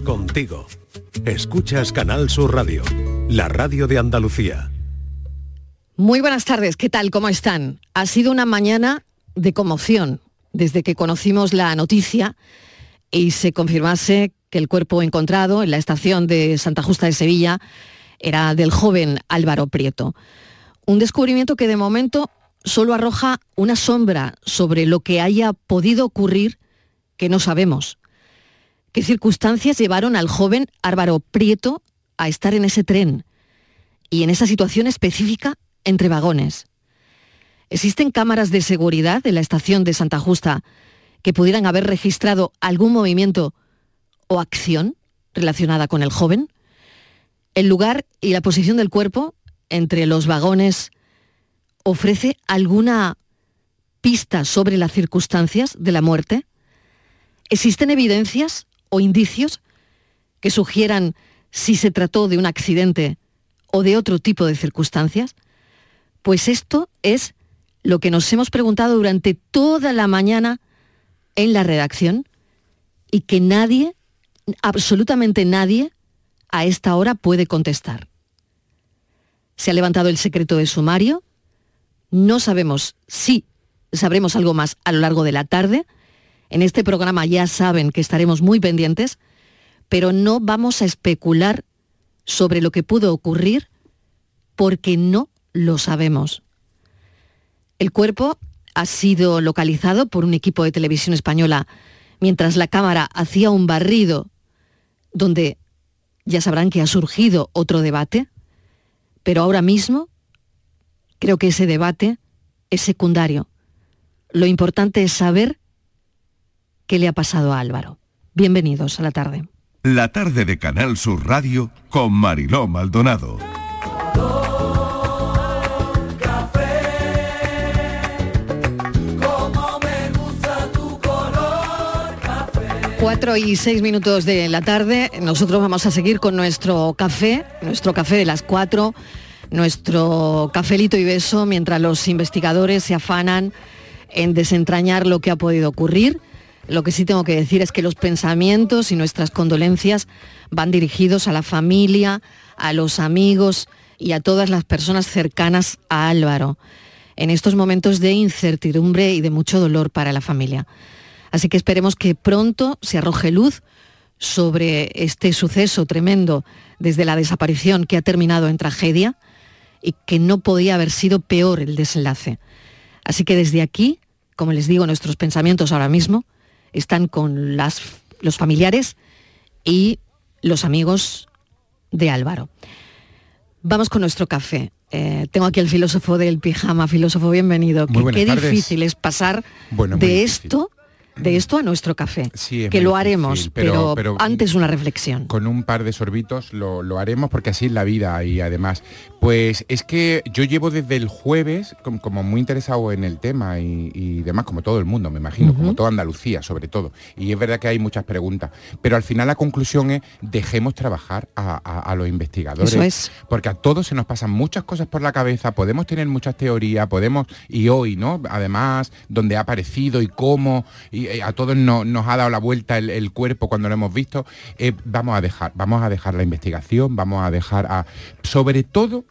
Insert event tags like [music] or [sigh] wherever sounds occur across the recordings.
Contigo. Escuchas Canal Sur Radio, la radio de Andalucía. Muy buenas tardes, ¿qué tal? ¿Cómo están? Ha sido una mañana de conmoción desde que conocimos la noticia y se confirmase que el cuerpo encontrado en la estación de Santa Justa de Sevilla era del joven Álvaro Prieto. Un descubrimiento que de momento solo arroja una sombra sobre lo que haya podido ocurrir que no sabemos. ¿Qué circunstancias llevaron al joven Álvaro Prieto a estar en ese tren y en esa situación específica entre vagones? ¿Existen cámaras de seguridad en la estación de Santa Justa que pudieran haber registrado algún movimiento o acción relacionada con el joven? ¿El lugar y la posición del cuerpo entre los vagones ofrece alguna pista sobre las circunstancias de la muerte? ¿Existen evidencias o indicios que sugieran si se trató de un accidente o de otro tipo de circunstancias? Pues esto es lo que nos hemos preguntado durante toda la mañana en la redacción y que nadie, absolutamente nadie, a esta hora puede contestar. Se ha levantado el secreto de sumario, no sabemos si sabremos algo más a lo largo de la tarde, en este programa ya saben que estaremos muy pendientes, pero no vamos a especular sobre lo que pudo ocurrir porque no lo sabemos. El cuerpo ha sido localizado por un equipo de televisión española mientras la cámara hacía un barrido donde ya sabrán que ha surgido otro debate, pero ahora mismo creo que ese debate es secundario. Lo importante es saber qué le ha pasado a Álvaro. Bienvenidos a la tarde. La tarde de Canal Sur Radio con Mariló Maldonado. Cuatro y seis minutos de la tarde, nosotros vamos a seguir con nuestro café, nuestro café de las cuatro, nuestro cafelito y beso, mientras los investigadores se afanan en desentrañar lo que ha podido ocurrir lo que sí tengo que decir es que los pensamientos y nuestras condolencias van dirigidos a la familia, a los amigos y a todas las personas cercanas a Álvaro, en estos momentos de incertidumbre y de mucho dolor para la familia. Así que esperemos que pronto se arroje luz sobre este suceso tremendo desde la desaparición que ha terminado en tragedia y que no podía haber sido peor el desenlace. Así que desde aquí, como les digo, nuestros pensamientos ahora mismo están con los familiares y los amigos de Álvaro. Vamos con nuestro café. Eh, tengo aquí el filósofo del pijama. Filósofo, bienvenido. qué difícil es pasar de esto de esto a nuestro café, que lo haremos, pero, antes una reflexión. Con un par de sorbitos lo, haremos porque así es la vida y además, pues es que yo llevo desde el jueves como, muy interesado en el tema y, demás, como todo el mundo, me imagino, como toda Andalucía sobre todo. Y es verdad que hay muchas preguntas, pero al final la conclusión es dejemos trabajar a, los investigadores. es. Porque a todos se nos pasan muchas cosas por la cabeza, podemos tener muchas teorías, podemos, y hoy, ¿no? Además, donde ha aparecido y cómo... Eh, a todos nos ha dado la vuelta el, cuerpo cuando lo hemos visto, eh, vamos a dejar, vamos a dejar la investigación, vamos a dejar a, sobre todo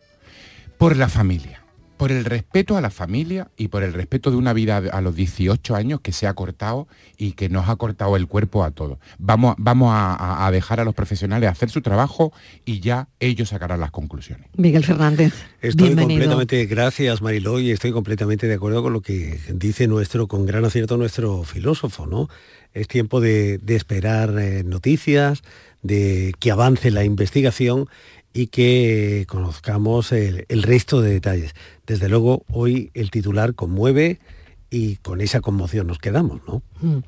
por la familia por el respeto a la familia y por el respeto de una vida a los 18 años que se ha cortado y que nos ha cortado el cuerpo a todos. Vamos, vamos a, dejar a los profesionales hacer su trabajo y ya ellos sacarán las conclusiones. Miguel Fernández. Estoy completamente, gracias Mariló, y estoy completamente de acuerdo con lo que dice nuestro, con gran acierto nuestro filósofo, ¿no? Es tiempo de, esperar eh, noticias, de que avance la investigación y que conozcamos el, resto de detalles. Desde luego, hoy el titular conmueve y con esa conmoción nos quedamos, ¿no? Mm.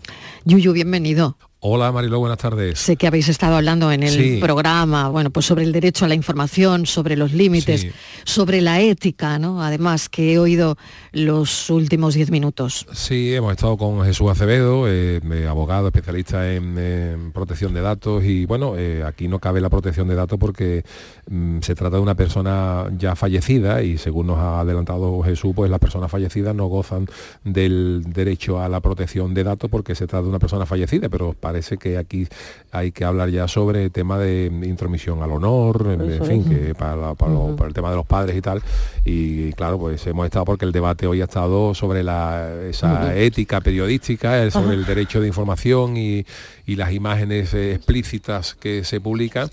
Yuyu, bienvenido. Hola Mariló, buenas tardes. Sé que habéis estado hablando en el programa, bueno, pues sobre el derecho a la información, sobre los límites, sobre la ética, ¿no? Además, que he oído los últimos diez minutos. Sí, hemos estado con Jesús Acevedo, eh, abogado especialista en, protección de datos y bueno, eh, aquí no cabe la protección de datos porque mm, se trata de una persona ya fallecida y según nos ha adelantado Jesús, pues las personas fallecidas no gozan del derecho a la protección de datos porque se trata de una persona fallecida, pero para parece que aquí hay que hablar ya sobre el tema de intromisión al honor, en, fin, que para, el tema de los padres y tal. Y claro, pues hemos estado porque el debate hoy ha estado sobre la, esa ética periodística, sobre el derecho de información y, y las imágenes eh, explícitas que se publican.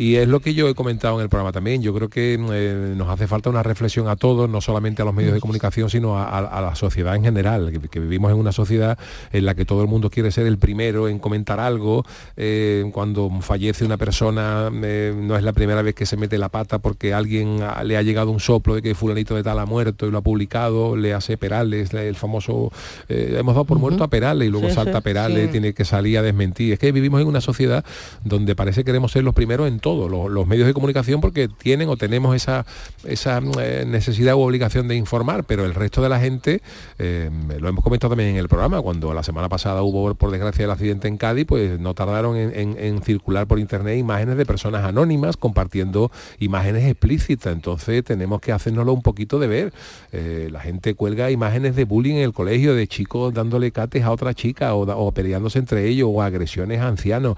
Y es lo que yo he comentado en el programa también. Yo creo que eh, nos hace falta una reflexión a todos, no solamente a los medios de comunicación, sino a, la sociedad en general, que, vivimos en una sociedad en la que todo el mundo quiere ser el primero en comentar algo. Eh, cuando fallece una persona, no es la primera vez que se mete la pata porque alguien le ha llegado un soplo de que fulanito de tal ha muerto y lo ha publicado, le hace Perales, el famoso, hemos dado por muerto a Perales y luego salta Perales, tiene que salir a desmentir es que vivimos en una sociedad donde parece que queremos ser los primeros en todo, los, medios de comunicación porque tienen o tenemos esa, esa eh, necesidad u obligación de informar, pero el resto de la gente, eh, lo hemos comentado también en el programa, cuando la semana pasada hubo, por desgracia, el accidente en Cádiz, pues no tardaron en, circular por internet imágenes de personas anónimas compartiendo imágenes explícitas. Entonces tenemos que hacernoslo un poquito de ver. Eh, la gente cuelga imágenes de bullying en el colegio, de chicos dándole cates a otra chica o, o peleándose entre ellos o agresiones a ancianos.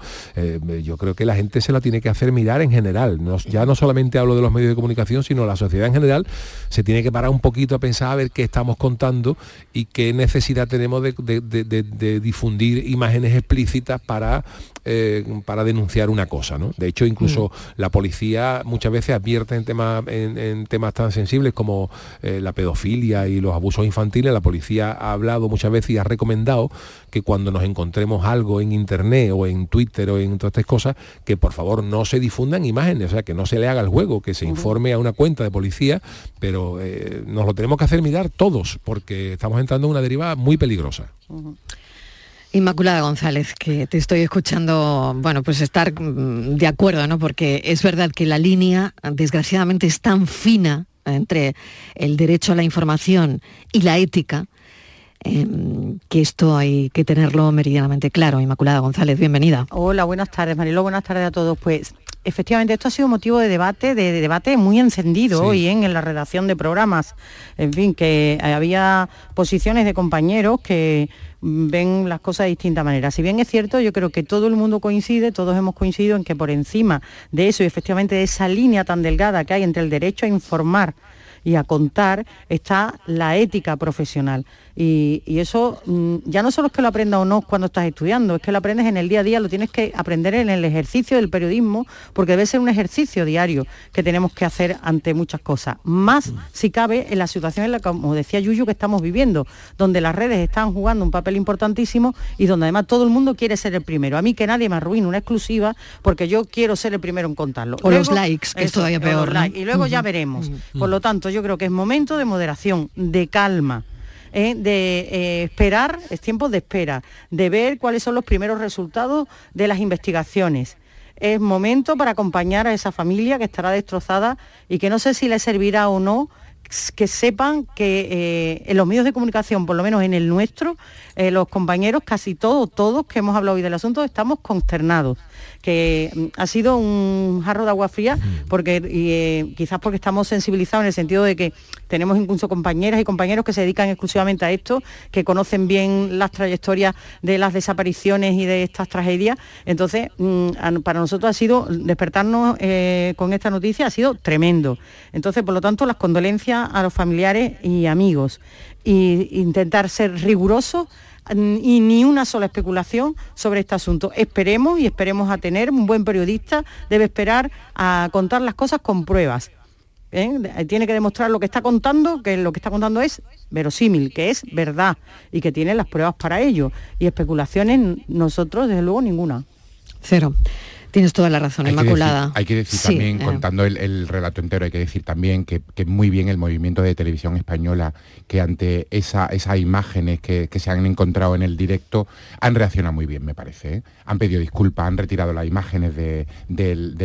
Yo creo que la gente se la tiene que hacer mirar en general. ya no solamente hablo de los medios de comunicación, sino la sociedad en general se tiene que parar un poquito a pensar a ver qué estamos contando y qué necesidad tenemos de difundir imágenes explícitas para eh, para denunciar una cosa. ¿no? De hecho, incluso mm. la policía muchas veces advierte en, en, temas tan sensibles como eh, la pedofilia y los abusos infantiles. La policía ha hablado muchas veces y ha recomendado que cuando nos encontremos algo en internet o en Twitter o en todas estas cosas, que por favor no se difundan imágenes, o sea, que no se le haga el juego, que se informe a una cuenta de policía, pero eh, nos lo tenemos que hacer mirar todos, porque estamos entrando en una deriva muy peligrosa. Inmaculada González, que te estoy escuchando, bueno, pues estar mm, de acuerdo, ¿no? Porque es verdad que la línea, desgraciadamente, es tan fina entre el derecho a la información y la ética, em, que esto hay que tenerlo meridianamente claro. Inmaculada González, bienvenida. Hola, buenas tardes, Marilo, buenas tardes a todos. Pues efectivamente, esto ha sido motivo de debate, de, debate muy encendido hoy en la redacción de programas. En fin, que había posiciones de compañeros que ven las cosas de distinta manera. Si bien es cierto, yo creo que todo el mundo coincide, todos hemos coincidido en que por encima de eso y efectivamente de esa línea tan delgada que hay entre el derecho a informar y a contar está la ética profesional. Y, eso mm, ya no solo es que lo aprendas o no cuando estás estudiando, es que lo aprendes en el día a día, lo tienes que aprender en el ejercicio del periodismo, porque debe ser un ejercicio diario que tenemos que hacer ante muchas cosas. Más si cabe en la situación en la que, como decía Yuyu, que estamos viviendo, donde las redes están jugando un papel importantísimo y donde además todo el mundo quiere ser el primero. A mí que nadie me arruine una exclusiva porque yo quiero ser el primero en contarlo. O los likes, que es todavía peor. Y luego ya veremos. Por lo tanto, yo creo que es momento de moderación, de calma ¿eh? de eh, esperar, es tiempo de espera, de ver cuáles son los primeros resultados de las investigaciones. Es momento para acompañar a esa familia que estará destrozada y que no sé si le servirá o no que sepan que eh, en los medios de comunicación, por lo menos en el nuestro, los compañeros, casi todos, todos que hemos hablado hoy del asunto, estamos consternados que mm, ha sido un jarro de agua fría, porque eh, quizás porque estamos sensibilizados en el sentido de que tenemos incluso compañeras y compañeros que se dedican exclusivamente a esto, que conocen bien las trayectorias de las desapariciones y de estas tragedias. Entonces, mm, para nosotros ha sido despertarnos eh, con esta noticia, ha sido tremendo. Entonces, por lo tanto, las condolencias a los familiares y amigos e intentar ser rigurosos y ni una sola especulación sobre este asunto. Esperemos y esperemos a tener un buen periodista, debe esperar a contar las cosas con pruebas. ¿eh? Tiene que demostrar lo que está contando, que lo que está contando es verosímil, que es verdad y que tiene las pruebas para ello. Y especulaciones nosotros, desde luego, ninguna. Cero. Tienes toda la razón, Inmaculada. hay que decir también, eh. contando el, relato entero, hay que decir también que, muy bien el movimiento de televisión española, que ante esa, esas imágenes que, se han encontrado en el directo, han reaccionado muy bien, me parece. ¿eh? Han pedido disculpas, han retirado las imágenes de,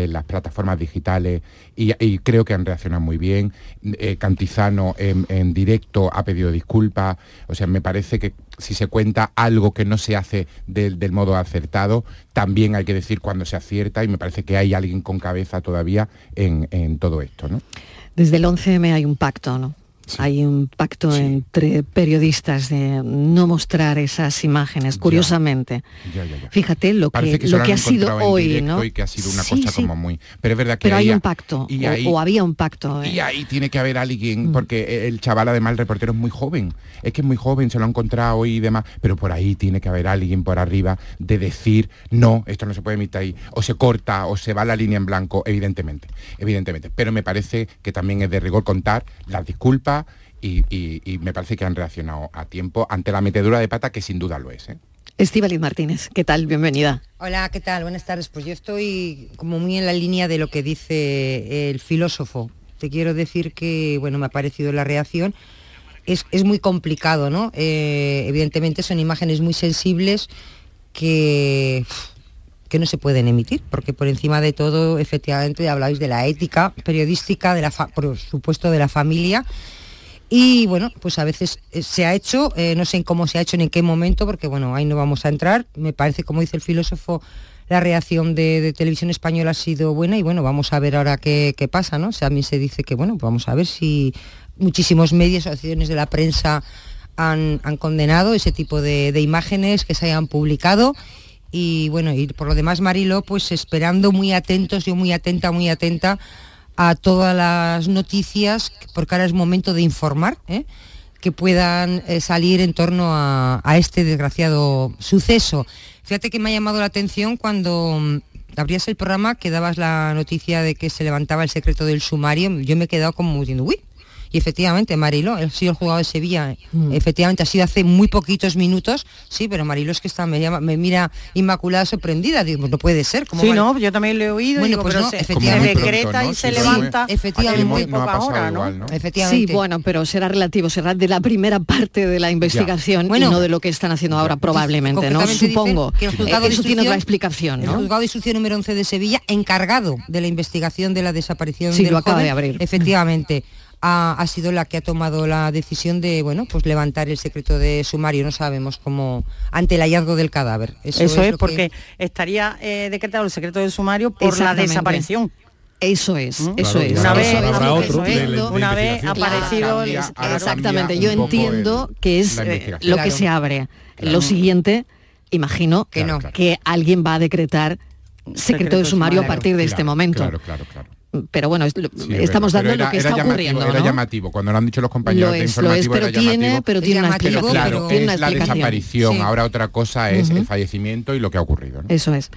las plataformas digitales y, creo que han reaccionado muy bien. Eh, Cantizano en, en directo ha pedido disculpas. O sea, me parece que si se cuenta algo que no se hace del, modo acertado, también hay que decir cuando se acierta y me parece que hay alguien con cabeza todavía en, todo esto. ¿no? Desde el 11M hay un pacto, ¿no? Hay un pacto entre periodistas de no mostrar esas imágenes, curiosamente. Fíjate lo que, lo que ha sido hoy, ¿no? Y que ha sido una cosa como muy... Pero es verdad que Pero hay un pacto, o, había un pacto. Y ¿eh? ahí tiene que haber alguien, mm. porque el chaval además, el reportero es muy joven. Es que es muy joven, se lo ha encontrado hoy y demás, pero por ahí tiene que haber alguien por arriba de decir, no, esto no se puede emitir ahí, o se corta, o se va la línea en blanco, evidentemente, evidentemente. Pero me parece que también es de rigor contar las disculpas y, me parece que han reaccionado a tiempo ante la metedura de pata que sin duda lo es. ¿eh? Estíbaliz Martínez, ¿qué tal? Bienvenida. Hola, ¿qué tal? Buenas tardes. Pues yo estoy como muy en la línea de lo que dice el filósofo. Te quiero decir que, bueno, me ha parecido la reacción. Es, muy complicado, ¿no? Eh, evidentemente son imágenes muy sensibles que, que no se pueden emitir, porque por encima de todo, efectivamente, habláis de la ética periodística, de la por supuesto de la familia, y bueno, pues a veces eh, se ha hecho, eh, no sé cómo se ha hecho en qué momento, porque bueno, ahí no vamos a entrar. Me parece, como dice el filósofo, la reacción de, televisión española ha sido buena y bueno, vamos a ver ahora qué, pasa, ¿no? A mí se dice que bueno, vamos a ver si muchísimos medios, asociaciones de la prensa han, condenado ese tipo de, de, imágenes que se hayan publicado. Y bueno, y por lo demás, Marilo, pues esperando muy atentos, yo muy atenta, muy atenta a todas las noticias, porque ahora es momento de informar, ¿eh? que puedan eh, salir en torno a, este desgraciado suceso. Fíjate que me ha llamado la atención cuando mm, abrías el programa que dabas la noticia de que se levantaba el secreto del sumario, yo me he quedado como diciendo, uy, y efectivamente, Marilo, ha sido el jugador de Sevilla, mm. efectivamente ha sido hace muy poquitos minutos, sí, pero Marilo es que está, me, llama, me mira inmaculada sorprendida, digo, pues no puede ser. como sí, no, yo también lo he oído, bueno, pues no, se, efectivamente, decreta y se levanta, efectivamente, muy hora, ¿no? Sí, bueno, pero será relativo, será de la primera parte de la investigación y no de lo que están haciendo ahora probablemente, ¿no? Supongo. Que el juzgado Eso tiene otra explicación, ¿no? El juzgado de instrucción número 11 de Sevilla, encargado de la investigación de la desaparición sí, del lo acaba de abrir. Efectivamente ha, sido la que ha tomado la decisión de bueno pues levantar el secreto de sumario. No sabemos cómo ante el hallazgo del cadáver. Eso, es, porque estaría eh, decretado el secreto de sumario por la desaparición. Eso es, ¿Mm? eso es. Una vez, una vez aparecido... exactamente, yo entiendo que es eh, lo que se abre. Lo siguiente, imagino que no, que alguien va a decretar secreto, de sumario, a partir de este momento. Claro, claro, claro pero bueno, estamos dando lo que está ocurriendo. Era llamativo, cuando lo han dicho los compañeros de informativo pero tiene, pero tiene una explicación. Claro, es la desaparición, ahora otra cosa es el fallecimiento y lo que ha ocurrido. Eso es.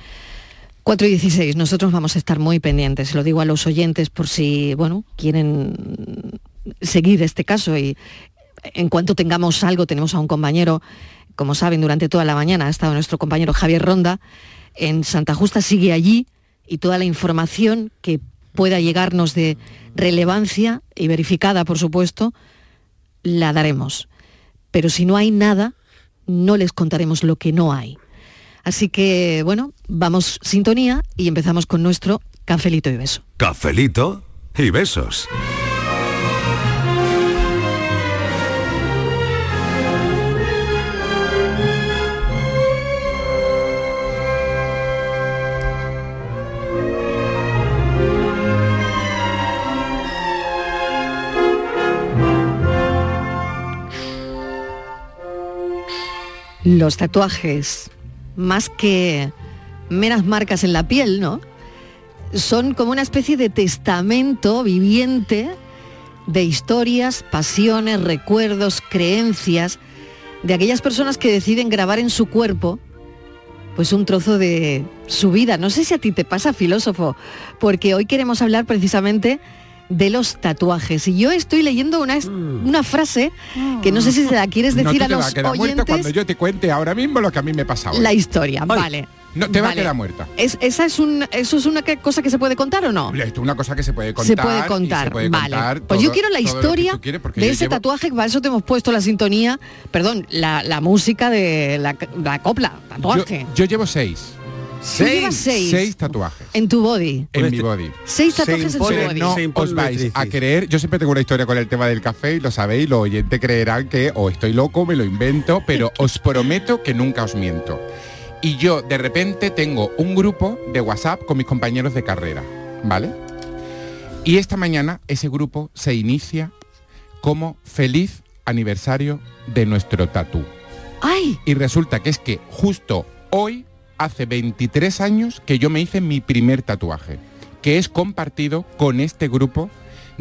4 y 16, nosotros vamos a estar muy pendientes, lo digo a los oyentes por si, bueno, quieren seguir este caso y en cuanto tengamos algo, tenemos a un compañero, como saben, durante toda la mañana ha estado nuestro compañero Javier Ronda, en Santa Justa sigue allí y toda la información que pueda llegarnos de relevancia y verificada, por supuesto, la daremos. Pero si no hay nada, no les contaremos lo que no hay. Así que, bueno, vamos sintonía y empezamos con nuestro cafelito y beso. Cafelito y besos. Los tatuajes, más que meras marcas en la piel, ¿no? Son como una especie de testamento viviente de historias, pasiones, recuerdos, creencias de aquellas personas que deciden grabar en su cuerpo pues un trozo de su vida. No sé si a ti te pasa, filósofo, porque hoy queremos hablar precisamente de los tatuajes. Y yo estoy leyendo una, mm. una frase que no sé si se la quieres decir a los oyentes. cuando yo te cuente ahora mismo lo que a mí me pasa La historia, vale. No, te va a quedar muerta. ¿Es, ¿Esa es, un, eso es una cosa que se puede contar o no? Es una cosa que se puede contar. Se puede contar, vale. pues yo quiero la historia de ese tatuaje, para eso te hemos puesto la sintonía, perdón, la, música de la, copla, tatuaje. yo llevo seis. Seis, seis, tatuajes. En tu body. En mi body. Seis tatuajes en tu body. No os vais a creer. Yo siempre tengo una historia con el tema del café y lo sabéis, los oyentes creerán que o estoy loco, me lo invento, pero [laughs] os prometo que nunca os miento. Y yo de repente tengo un grupo de WhatsApp con mis compañeros de carrera, ¿vale? Y esta mañana ese grupo se inicia como feliz aniversario de nuestro tatú. ¡Ay! Y resulta que es que justo hoy, hace 23 años, que yo me hice mi primer tatuaje, que es compartido con este grupo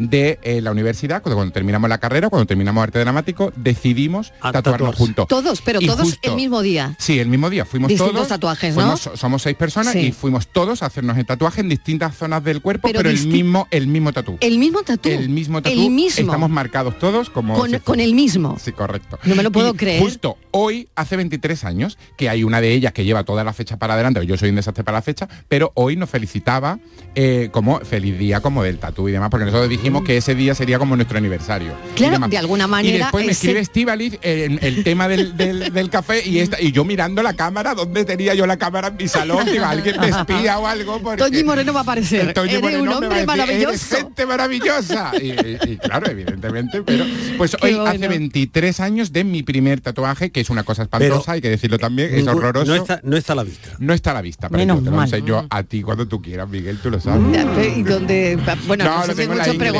de eh, la universidad, cuando, cuando terminamos la carrera, cuando terminamos arte dramático, decidimos A tatuarnos juntos. Todos, pero Y todos justo- el mismo día. Sí, el mismo día. Fuimos Distintos todos. tatuajes, ¿no? fuimos- somos seis personas Sí. y fuimos todos a hacernos el tatuaje en distintas zonas del cuerpo, Pero pero, el mismo, el mismo tatú. El mismo tatú. El mismo tatú. El mismo. Estamos marcados todos como. con, si con el mismo. Sí, correcto. No me lo puedo Y creer. Justo hoy, hace 23 años, que hay una de ellas que lleva toda la fecha para adelante, yo soy un desastre para la fecha, pero hoy nos felicitaba eh, como feliz día como del tatú y demás, porque nosotros dijimos que ese día sería como nuestro aniversario. y Claro, de alguna Y manera después me ese- escribe Estivaliz el, el tema del, del- del café y, esta, y yo mirando la cámara, ¿dónde tenía yo la cámara en mi salón? Digo, alguien me espía o algo. Porque Toñi Moreno va a aparecer. Toñi Eres Moreno un me va a hombre decir, maravilloso. "Eres gente maravillosa. Y, y- y claro, evidentemente, pero pues Qué hoy bueno. hace 23 años de mi primer tatuaje, que es una cosa espantosa, Pero- hay que decirlo también, es horroroso. No está, no está a la vista. No está a la vista, pero Menos yo te lo mal. enseño a ti cuando tú quieras, Miguel, tú lo sabes. Pero, ¿Y dónde? Bueno, no, No, sé si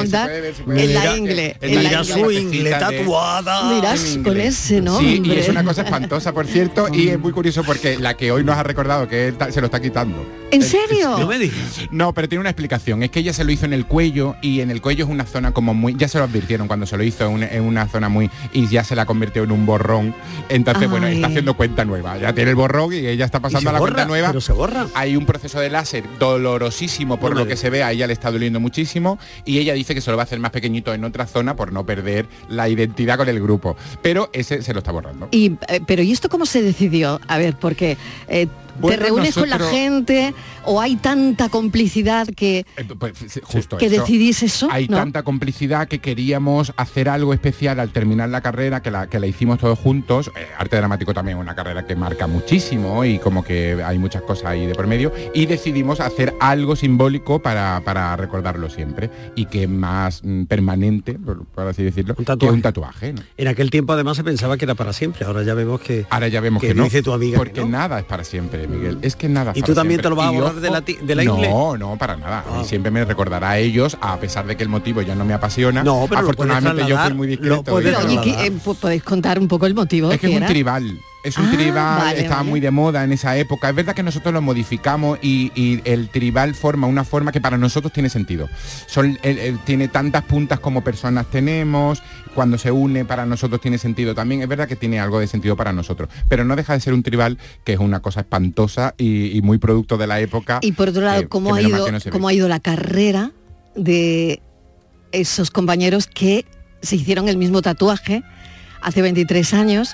En la ingle. en la su ingle tatuada. Dirás en con ese Sí, nombre. y es una cosa espantosa, por cierto, y es muy curioso porque la que hoy nos ha recordado que él se lo está quitando. ¿En serio? [laughs] No me digas. No, pero tiene una explicación. Es que ella se lo hizo en el cuello y en el cuello es una zona como muy... Ya se lo advirtieron cuando se lo hizo en una, en una zona muy... Y ya se la convirtió en un borrón. Entonces, bueno, está haciendo cuenta nueva. Ya tiene el borrón y ella está pasando a la borra, cuenta nueva. Pero se borra. Hay un proceso de láser dolorosísimo por No lo que se ve, a ella le está doliendo muchísimo y ella dice que se lo va a hacer más pequeñito en otra zona por no perder la identidad con el grupo. Pero ese se lo está borrando. Y, eh, pero ¿y esto cómo se decidió? A ver, porque eh, Bueno, te reúnes con la gente o hay tanta complicidad que, Eh, pues, justo que eso. decidís eso. Hay ¿no? tanta complicidad que queríamos hacer algo especial al terminar la carrera, que la, que la hicimos todos juntos. Eh, arte dramático también es una carrera que marca muchísimo y como que hay muchas cosas ahí de por medio. Y decidimos hacer algo simbólico para, para recordarlo siempre y que más mm, permanente, por, por así decirlo, Un que un tatuaje. ¿no? En aquel tiempo además se pensaba que era para siempre. Ahora ya vemos que... Ahora ya vemos Que que, no. dice tu amiga que Porque no. nada es para siempre, Miguel. Es que nada es ¿Y tú también siempre. te lo vas a borrar de la de la no, ingle? No, para nada. A mí Ah. siempre me recordará a ellos, a pesar de que el motivo ya no me apasiona. No, pero Afortunadamente yo fui muy discreto. puedes y eh, ¿podéis contar un poco el motivo? Es que es que un era? tribal. Es un Ah, tribal, vale, estaba vale. muy de moda en esa época. Es verdad que nosotros lo modificamos y, y el tribal forma una forma que para nosotros tiene sentido. Son, el- el- tiene tantas puntas como personas tenemos. Cuando se une para nosotros tiene sentido también. Es verdad que tiene algo de sentido para nosotros. Pero no deja de ser un tribal que es una cosa espantosa y, y muy producto de la época. Y por otro lado, que- ¿cómo, que ha menos mal ido, que no se ve. ¿cómo ha ido la carrera de esos compañeros que se hicieron el mismo tatuaje hace 23 años?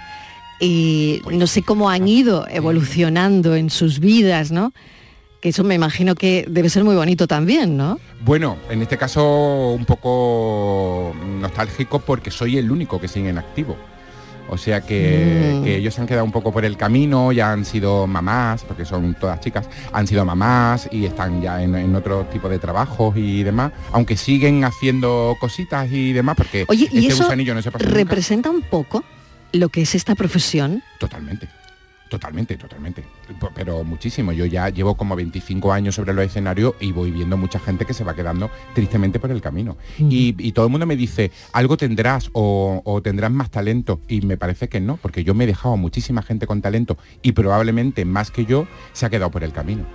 Y no sé cómo han ido evolucionando en sus vidas, ¿no? Que eso me imagino que debe ser muy bonito también, ¿no? Bueno, en este caso un poco nostálgico porque soy el único que sigue en activo. O sea que, Mm. que ellos se han quedado un poco por el camino, ya han sido mamás, porque son todas chicas, han sido mamás y están ya en, en otro tipo de trabajos y demás, aunque siguen haciendo cositas y demás, porque Oye, ¿y este eso gusanillo no se pasa nunca. representa un poco lo que es esta profesión? Totalmente. Totalmente, totalmente. Pero muchísimo. Yo ya llevo como 25 años sobre los escenarios y voy viendo mucha gente que se va quedando tristemente por el camino. y, y todo el mundo me dice, algo tendrás o, o tendrás más talento. Y me parece que no, porque yo me he dejado a muchísima gente con talento y probablemente más que yo se ha quedado por el camino.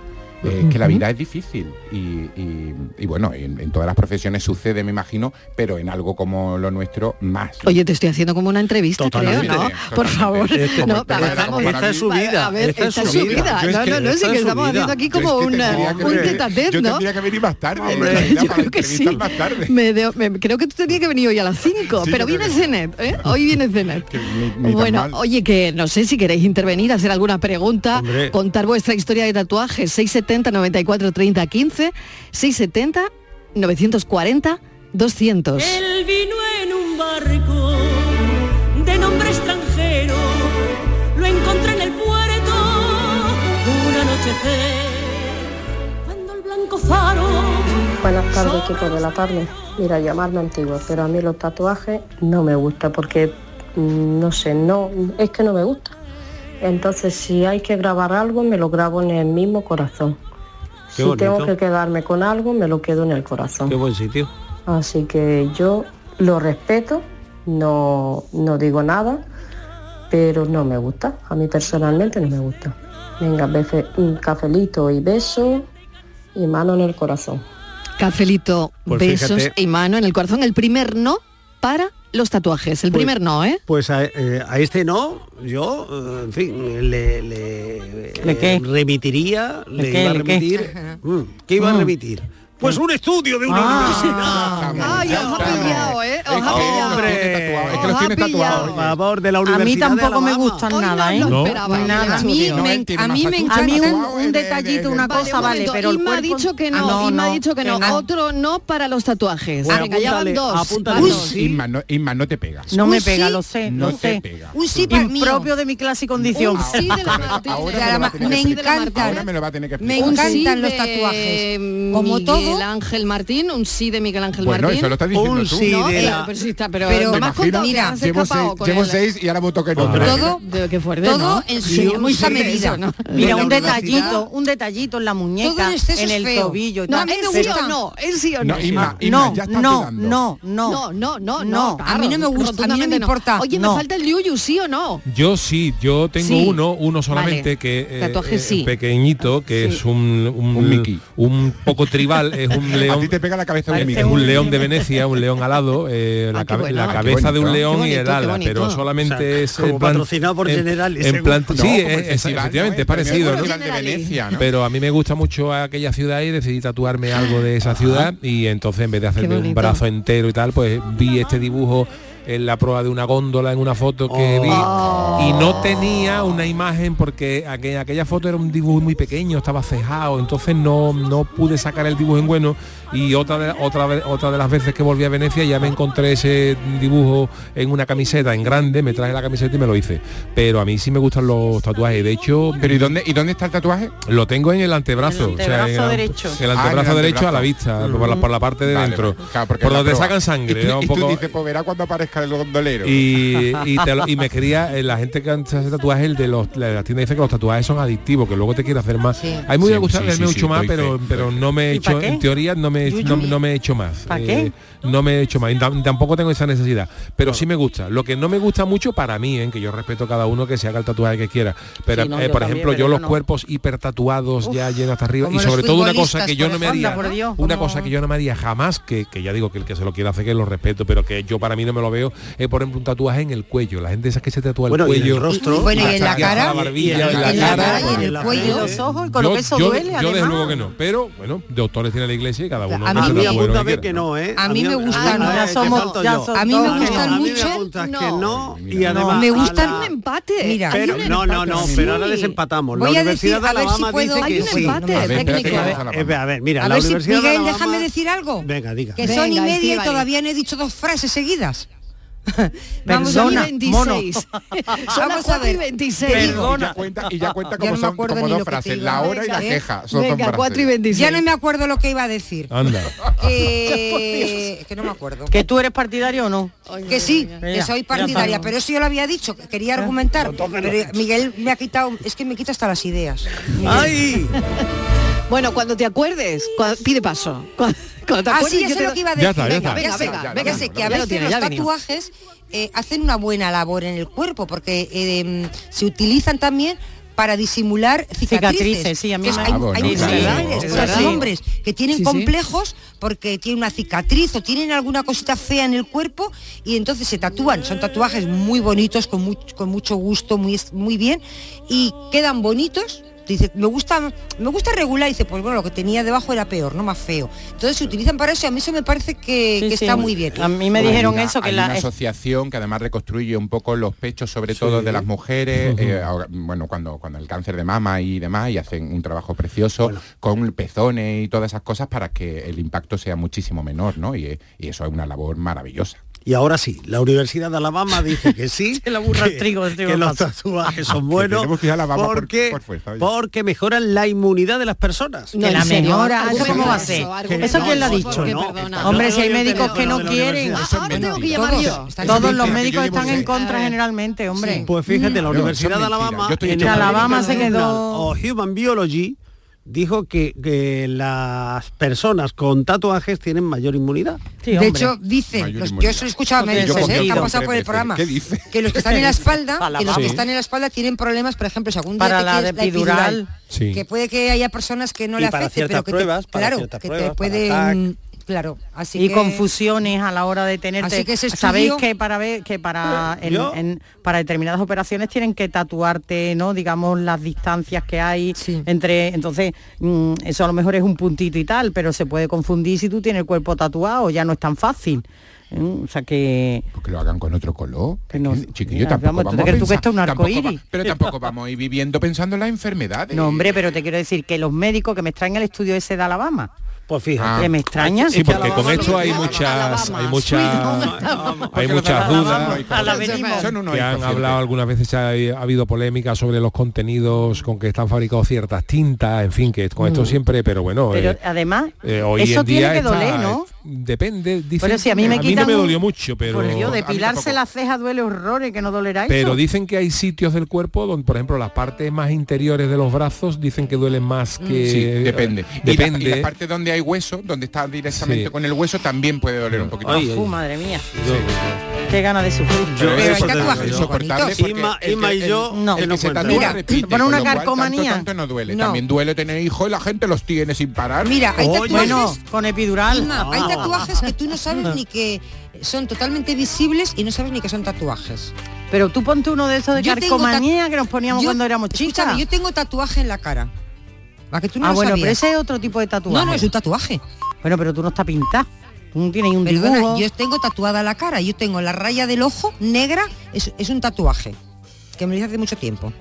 Eh, que la vida es difícil y, y- y bueno, en, en todas las profesiones sucede, me imagino, pero en algo como lo nuestro más. Oye, te estoy haciendo como una entrevista, Totalmente, creo, ¿no? totalmente. Por favor. Este- no, como- vamos, como esta es su vida, A ver, esta esta, es su vida. es No, que no, no, sí que su estamos vida. haciendo aquí Yo es como que una- que un a tete, Yo ¿no? tendría que venir más tarde. Hombre, yo creo que sí. más tarde. Me creo que tú tenías que venir hoy a las 5, Sí, pero viene. Zenet, ¿eh? Hoy viene Zenet. Bueno, mal. oye, que no sé si queréis intervenir, hacer alguna pregunta, contar vuestra historia de tatuaje, 670 94 30 15, 670 940 200. Él vino en un barco de nombre extranjero, lo encontré en el puerto un anochecer, cuando el blanco faro Buenas tardes, chicos de la tarde. Mira, llamarme antiguo, pero a mí los tatuajes no me gusta porque, mm, no sé, no, es que no me gusta. Entonces, si hay que grabar algo, me lo grabo en el mismo corazón. Qué si tengo que quedarme con algo, me lo quedo en el corazón. Qué buen sitio. Así que yo lo respeto, no, no digo nada, pero no me gusta. A mí personalmente no me gusta. Venga, befe- un cafelito y beso y mano en el corazón. Cafelito, Pues besos fíjate. y mano en el corazón. El primer no para los tatuajes. El Pues- primer no, ¿eh? Pues a, eh, a este no, yo, eh, en fin, le, le- ¿Le qué? remitiría, le, qué, iba a le qué? remitir. [laughs] Mm, ¿Qué iba a Mm. remitir? Pues un estudio de una Ah. universidad. Ay, os ha pillado, ¿eh? Os ha pillado. tatuados, es que los tiene ha pillado. tatuados. Por favor, de la A mí tampoco me gustan nada, no ¿eh? No. Nada. A mí, me, tiene a mí me tatuajes. A mí encanta... un, un detallito, una cosa, vale, pero el ha cuerpo... dicho que no, Ah, Inma ha dicho que no. Otro no para los tatuajes. Bueno, Venga, ya van dos. apúntale Van dos, dos. sí. Inma, no, Inma, no te pegas. No me pega, lo sé, no lo te sé. pega. Un sí para mí. Impropio de mi clase y condición. Un sí de la [laughs] me lo va a la- tener me que explicar. encantan. Me encantan los tatuajes. Como Miguel. Ángel Martín, un sí de Miguel Ángel Bueno, Martín. eso lo estás diciendo Un tú. sí no, de pero, la- pero sí está, pero, Pero- Imagino, contado mira, llevo seis, con llevo seis y ahora voto que no. Todo, De- qué fuerte, todo ¿no? en su Sí, de medida. eso, ¿no? Mira, un detallito, un detallito en la muñeca, en en el feo. tobillo. No, tal. ¿es me sí gusta. o no? ¿Es sí o no? No, no, no, no, no, No, no, no, No, no. a mí no me gusta, a mí no me importa. Oye, me falta el yuyu, ¿sí o no? Yo sí, yo tengo uno, uno solamente que eh, Tatuaje eh, sí. pequeñito, que es un, un, Un Mickey. un poco tribal, es un A león. ti te pega la cabeza un Es león de Venecia, un león alado, eh, Ah, la, qué cabe- bueno. la Ah, qué cabeza de un león y el ala, pero solamente O sea, es como en plan- patrocinado por en- Generali, En plan, No, sí, es- es- festival, efectivamente, es parecido, de Venecia, ¿no? Pero a mí me gusta mucho aquella ciudad y decidí tatuarme algo de esa ciudad y entonces en vez de hacerme un brazo entero y tal, pues vi este dibujo en la proa de una góndola en una foto que vi y no tenía una imagen porque aquella, aquella foto era un dibujo muy pequeño, estaba cejado, entonces no, no pude sacar el dibujo en bueno y otra de, otra, otra de las veces que volví a Venecia ya me encontré ese dibujo en una camiseta en grande, me traje la camiseta y me lo hice. Pero a mí sí me gustan los tatuajes, de hecho Pero ¿y dónde, ¿y dónde está el tatuaje? lo tengo en el antebrazo, El o sea, en antebrazo el, derecho. el Ah, antebrazo en el derecho a la vista, por, la, por la parte de Vale, dentro, vale. Claro, porque por donde sacan sangre, Y tú, un y tú poco- dices, pues verá cuando aparezca el gondolero. y, [laughs] y, te lo- y me quería eh, la gente que hace tatuajes el de los de la tienda dice que los tatuajes son adictivos que luego te quiere hacer más Sí. a me hubiera Sí, sí, verme sí, mucho sí, más pero fe, pero no me he ¿Y pa' hecho en teoría no me No, no me he hecho más ¿Pa' Eh, qué? No me he hecho más y tam- tampoco tengo esa necesidad pero sí me gusta lo que no me gusta mucho para mí en que yo respeto a cada uno que se haga el tatuaje que quiera pero Sí, no, eh, por también, ejemplo pero yo los no. cuerpos hiper tatuados ya llenos hasta arriba y sobre todo una cosa que yo no me haría por Dios, una cosa que yo no me haría jamás que, que ya digo que el que se lo quiera hacer que lo respeto pero que yo para mí no me lo veo es por ejemplo un tatuaje en el cuello la gente esa que se tatúa el Bueno, y en el cuello rostro. Y- bueno, y en la cara, la barbilla, y en la cara, y en el cuello. Y los ojos, y con lo yo, que eso yo- duele, yo desde luego que no pero bueno doctores tiene la iglesia y cada uno A mí me- que ¿no? no, ¿eh? A mí me gustan, ah, ya somos- ya A mí me gustan mucho. No. que no y Mira, además me gustan- la- un empate. Mira. Hay pero un no, no, no, pero ahora desempatamos. Voy la a decir, Universidad de a ver si Alabama puedo- dice Hay que un sí. empate técnico. a Eh, a ver, mira, A la ver si Universidad de Miguel, Alabama- déjame decir algo. Venga, diga. Que Venga, son y media y todavía no he dicho dos frases seguidas. [laughs] Vamos a Y ver. mono. 26. Son las Vamos a 4 y ver. 26. Y ya cuenta, y ya cuenta Ya [laughs] como no son como dos frases, la hora y la ¿eh? queja. Son Venga, frases. 4 y 26. Ya no me acuerdo lo que iba a decir. anda [laughs] Que, que no me acuerdo. ¿Que tú eres partidario o no? Que sí, Ya, que soy partidaria, pero eso yo lo había dicho, que quería argumentar. Pero Miguel me ha quitado, es que me quita hasta las ideas. ¡Ay! Bueno, cuando te acuerdes, cuando- pide paso. [laughs] Cuando, cuando te Ah, acuerdes, sí, ya yo sé te lo que iba a Ya decir. está, ya Venga, está. venga, venga, venga. sé que a veces tiene, los tatuajes eh, hacen una buena labor en el cuerpo porque eh, se utilizan también para disimular cicatrices. Cicatrices, sí, a mí es- hay, Ah, hay mujeres, Es hombres que tienen Sí, sí. complejos porque tienen una cicatriz o tienen alguna cosita fea en el cuerpo y entonces se tatúan. Son tatuajes muy bonitos, con, much- con mucho gusto, muy, es- muy bien y quedan bonitos. Dice, me gusta, me gusta regular, dice, pues bueno, lo que tenía debajo era peor, no más feo. Entonces se utilizan para eso y a mí eso me parece que, Sí, que sí. está muy bien. A mí me dijeron una- eso, que hay la... una asociación que además reconstruye un poco los pechos, sobre todo de las mujeres, eh, ahora, bueno, cuando, cuando el cáncer de mama y demás, y hacen un trabajo precioso con pezones y todas esas cosas para que el impacto sea muchísimo menor, ¿no? Y, y eso es una labor maravillosa. Y ahora sí, la Universidad de Alabama dice que sí, [laughs] al que, trigo, el trigo que los tatuajes son Que buenos que por- porque, por fuerza, oye. porque mejoran la inmunidad de las personas. No, que la mejora, ¿eso cómo va a ser? eso, argumenta ¿Eso quién lo ha dicho? porque, No, perdona. Hombre, si hay médicos que no, quieren. Ah, ahora tengo que Todos, llamar yo. Todos los que médicos están en contra generalmente, hombre. Pues fíjate, la Universidad de. Alabama en Que Alabama se quedó- Human Biology dijo que, que las personas con tatuajes tienen mayor inmunidad. de hecho, dice, los- yo eso lo he escuchado a ¿eh? que han pasado por el programa, veces. ¿Qué dice? que los que están en la espalda, que los que están en la espalda tienen problemas, por ejemplo, si algún día Para te la de epidural. Sí. que puede que haya personas que no Y le afecte, pero que te, pruebas, para claro, que pruebas, te para pueden, claro, así y que confusiones a la hora de tenerte. Así que ese Sabéis estudio- que para ver que para en- Yo- en- para determinadas operaciones tienen que tatuarte, ¿no? Digamos las distancias que hay Sí. entre. Entonces mm, eso a lo mejor es un puntito y tal, pero se puede confundir si tú tienes el cuerpo tatuado, ya no es tan fácil. ¿eh? O sea que Pues que lo hagan con otro color. Que no- Chiquillo, mira, tampoco vamos, ¿tú vamos te a crees tú que pensar- esto es un tampoco arcoíris? va- Pero tampoco vamos a ir viviendo pensando en las enfermedades. no hombre, pero te quiero decir que los médicos que me extraen el estudio ese de Alabama, Pues fíjate. que me extraña. Sí, porque con esto hay muchas, hay muchas, hay muchas dudas. A que han hablado algunas veces ha, ha habido polémica sobre los contenidos con que están fabricados ciertas tintas en fin que con esto siempre pero bueno Pero eh, además, eh, hoy eso en día tiene que doler, está- ¿no? depende dicen, Pero si a mí me no quitan me un- dolió mucho pero Por Dios, a mí depilarse la ceja duele horrores, que no dolerá pero eso. dicen que hay sitios del cuerpo donde por ejemplo las partes más interiores de los brazos dicen que duelen más que Sí, depende. eh, Y la- depende Y la, parte donde hay hueso, donde está directamente Sí. con el hueso, también puede doler un poquito. Ay, madre mía, Yo- qué ganas de sufrir. Pero es insoportable Inma- Inma y el- yo No. el que se encuentran. tatúa Mira, repite, pone una con lo cual carcomanía. Tanto, tanto no duele. No. También duele tener hijos y la gente los tiene sin parar. mira, hay Oye. tatuajes, Bueno, con epidural. Inma, hay tatuajes que tú no sabes [laughs] ni que son totalmente visibles y no sabes ni que son tatuajes. Pero tú ponte uno de esos de Yo carcomanía que nos poníamos Yo- cuando éramos chicas. yo tengo tatuaje en la cara. ¿A que tú no ah, lo bueno, pero ese es otro tipo de tatuaje. No, no, es un tatuaje. Bueno, pero tú no estás pintada. Tú no tienes un Perdona, dibujo. yo tengo tatuada la cara, yo tengo la raya del ojo negra, es, es un tatuaje, que me lo hice hace mucho tiempo.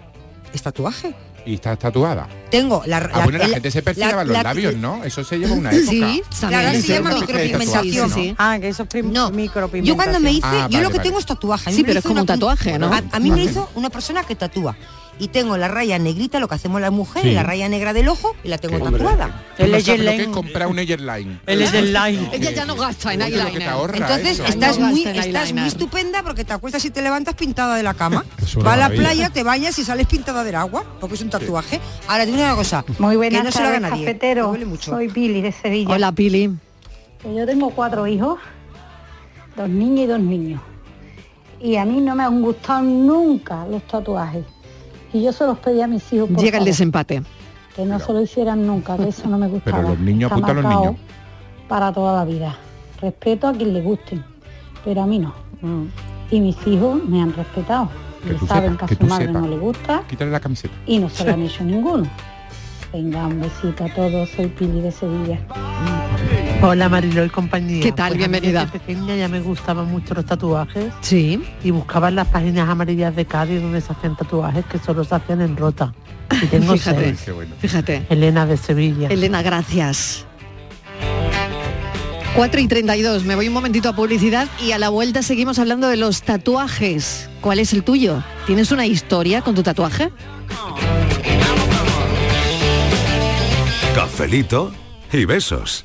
¿Es tatuaje? Y estás tatuada. Tengo la... Ah, bueno, la, gente se perfilaba los la- labios, ¿no? Eso se lleva una época. Sí, Claro, se llama micropigmentación. Sí, sí, sí. Ah, que eso es No, micropigmentación. yo cuando me hice, Ah, yo vale, lo que vale. tengo es tatuaje. Sí, pero es como un tatuaje, ¿no? A, a mí me hizo una persona que tatúa. Y tengo la raya negrita, lo que hacemos las mujeres, Sí. la raya negra del ojo, y la tengo Qué tatuada. El no sabes lo que es Ledgerline. comprar un Ledgerline. El line. Ella ya no gasta en eyeliner. Entonces eso. estás No muy, estás estupenda porque te acuestas y te levantas pintada de la cama. [laughs] Va a la playa, te bañas y sales pintada del agua, porque es un tatuaje. Ahora digo una cosa, Muy buenas que no se lo nadie. cafetero. mucho. Soy Pili de Sevilla. Hola, Pili. Yo tengo cuatro hijos, dos niñas y dos niños. Y a mí no me han gustado nunca los tatuajes. Y yo se los pedí a mis hijos por Llega el desempate. que no se lo hicieran nunca, que eso no me [laughs] gustaba. los niños, Está apunta a los marcado niños. Para toda la vida. Respeto a quien le gusten, pero a mí no. Y mis hijos me han respetado. Que tú saben que a su madre no le gusta Quítale la camiseta. y no se lo han [laughs] hecho ninguno. Venga, un besito a todos, soy Pili de Sevilla. Hola Mariló y compañía. ¿Qué tal? Pues Bienvenida. Desde pequeña ya me gustaban mucho los tatuajes Sí. y buscaba en las páginas amarillas de Cádiz donde se hacían tatuajes que solo se hacían en rota. Y tengo [laughs] Fíjate. seis. Bueno. Fíjate. Elena de Sevilla. Elena, gracias. 4 y 32, me voy un momentito a publicidad y a la vuelta seguimos hablando de los tatuajes. ¿Cuál es el tuyo? ¿Tienes una historia con tu tatuaje? Cafelito y besos.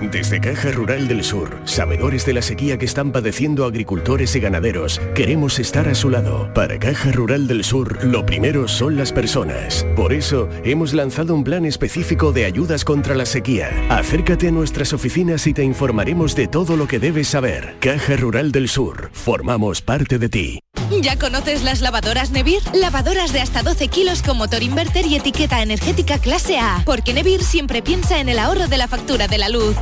Desde Caja Rural del Sur, sabedores de la sequía que están padeciendo agricultores y ganaderos, queremos estar a su lado. Para Caja Rural del Sur, lo primero son las personas. Por eso, hemos lanzado un plan específico de ayudas contra la sequía. Acércate a nuestras oficinas y te informaremos de todo lo que debes saber. Caja Rural del Sur, formamos parte de ti. ¿Ya conoces las lavadoras Nevir? Lavadoras de hasta 12 kilos con motor inverter y etiqueta energética clase A. Porque Nevir siempre piensa en el ahorro de la factura de la luz.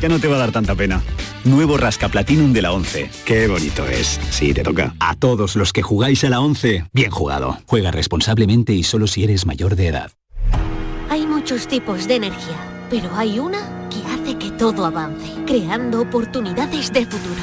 ya no te va a dar tanta pena. Nuevo Rasca Platinum de la 11. Qué bonito es. Sí, te toca. A todos los que jugáis a la 11, bien jugado. Juega responsablemente y solo si eres mayor de edad. Hay muchos tipos de energía, pero hay una que hace que todo avance, creando oportunidades de futuro,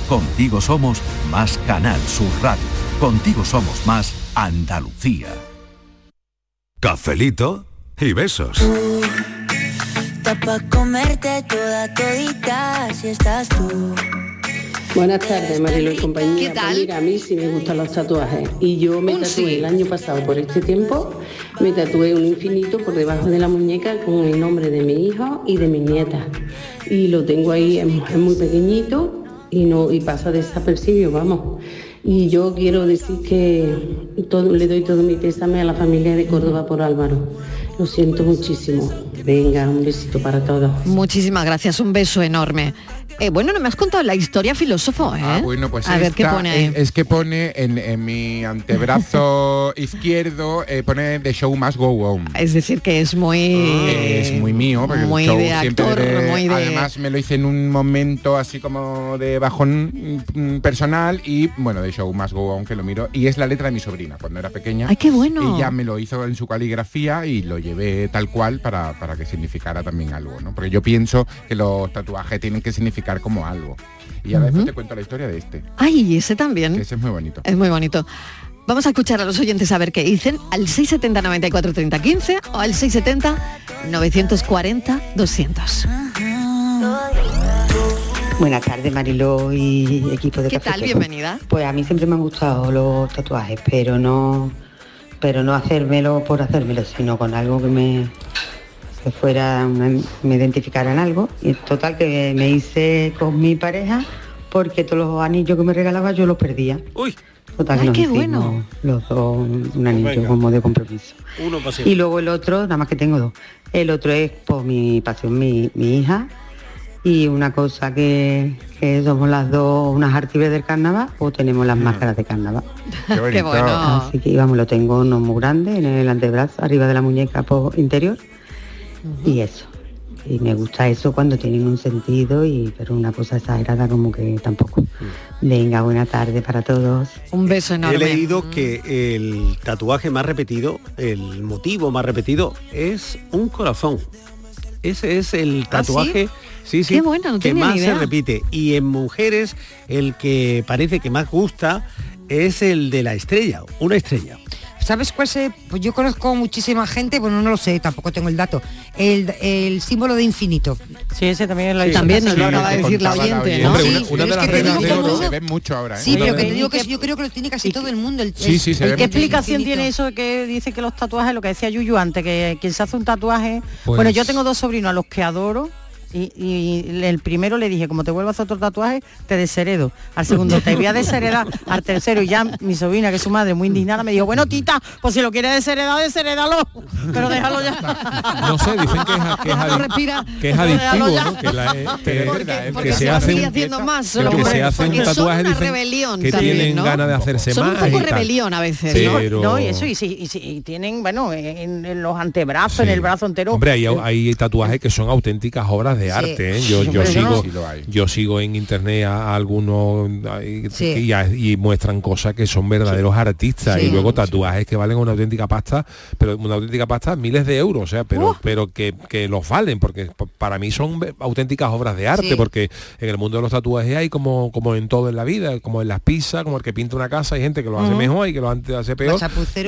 Contigo somos más Canal Sur Radio. Contigo somos más Andalucía. Cafelito y besos. Está pa' comerte toda todita si estás tú. Buenas tardes, Marilo y compañía. ¿Qué tal? mira, a mí sí me gustan los tatuajes. Y yo me tatué el año pasado, por este tiempo, me tatué un infinito por debajo de la muñeca con el nombre de mi hijo y de mi nieta. Y lo tengo ahí, es muy pequeñito y, no, y pasa desapercibido, vamos. Y yo quiero decir que todo, le doy todo mi pésame a la familia de Córdoba por Álvaro. Lo siento muchísimo. Venga, un besito para todos. Muchísimas gracias, un beso enorme. Eh, bueno, no me has contado la historia filósofo, ¿eh? Ah, bueno, pues a ver qué pone ahí. Es, es que pone en, en mi antebrazo [laughs] izquierdo, eh, pone The Show Must Go On. Es decir, que es muy... es muy mío, porque muy el show de siempre actor, muy de- además me lo hice en un momento así como de bajón mm, personal y bueno, de show más go on que lo miro y es la letra de mi sobrina cuando era pequeña. Ay, qué bueno. Ella me lo hizo en su caligrafía y lo llevé tal cual para, para que significara también algo, ¿no? Porque yo pienso que los tatuajes tienen que significar como algo. Y ahora después Ujú. te cuento la historia de este, Ay, ese también. que ese es muy bonito. Es muy bonito. Vamos a escuchar a los oyentes a ver qué dicen al 670 94 30 15 o al 670 940 200. Buenas tardes, Mariló y equipo de ¿Qué Café tal? Bienvenida. Pues a mí siempre me han gustado los tatuajes, pero no, pero no hacérmelo por hacérmelo, sino con algo que me que fuera me identificara en algo. Y total que me hice con mi pareja porque todos los anillos que me regalaba yo los perdía. Uy. Total que Ay, nos qué bueno. los dos un anillo venga. como de compromiso. Uno Y luego el otro, nada más que tengo dos. El otro es por mi pasión, mi, mi hija. Y una cosa que, que somos las dos unas artibes del carnaval o tenemos las máscaras de carnaval. Qué bonito. Qué bueno. Así que vamos, lo tengo no muy grande en el antebrazo, arriba de la muñeca por interior. Y eso. Y me gusta eso cuando tienen un sentido, y pero una cosa exagerada como que tampoco. Venga, buena tarde para todos. Un beso He enorme. leído que el tatuaje más repetido, el motivo más repetido es un corazón. Ese es el ¿Ah, sí? tatuaje sí, sí, bueno, no que más se repite. Y en mujeres el que parece que más gusta es el de la estrella, una estrella. ¿Sabes cuál es? Pues yo conozco muchísima gente, bueno, no lo sé, tampoco tengo el dato. El, el símbolo de infinito. Sí, ese también lo sí, También nos lo acaba de decir la oyente, ¿no? Hombre, Sí, una, una de es las que te reglas digo de como oro uno- se ven mucho ahora. ¿eh? Sí, pero que te digo que yo creo que lo tiene casi todo el mundo. El, Sí, sí, se ve ¿Qué explicación tiene eso de que dice que los tatuajes, lo que decía Yuyu antes, que quien se hace un tatuaje... Pues- Bueno, yo tengo dos sobrinos a los que adoro y, y el primero le dije, como te vuelvas a hacer otro tatuaje, te desheredo. Al segundo, te voy a desheredar. Al tercero, y ya mi sobrina, que es su madre, muy indignada, me dijo, bueno, tita, pues si lo quieres desheredar, desheredalo. Pero déjalo ya. No sé, dicen que es, que es, No adi- respira. que es adictivo. ¿no? Que, la- eh, que- Porque, que porque se se hace haciendo más. que hombre, se hace un porque tatuaje son una dicen rebelión que también, tienen ¿no? ganas de hacerse Son más rebelión a veces, pero- No, y eso, y si, y si- y tienen, bueno, en, en los antebrazos, en el brazo entero. Hombre, hay, hay tatuajes que son auténticas obras de Sí. arte. ¿eh? Yo, yo sigo, no- yo sigo en internet a, a algunos Sí. y, a- y muestran cosas que son verdaderos artistas Sí. y luego tatuajes que valen una auténtica pasta, pero una auténtica pasta miles de euros, o sea, pero, Uh. pero que, que los valen, porque para mí son auténticas obras de arte, Sí. porque en el mundo de los tatuajes hay como, como en todo en la vida, como en las pizzas, como el que pinta una casa, hay gente que lo hace mejor y que lo hace peor,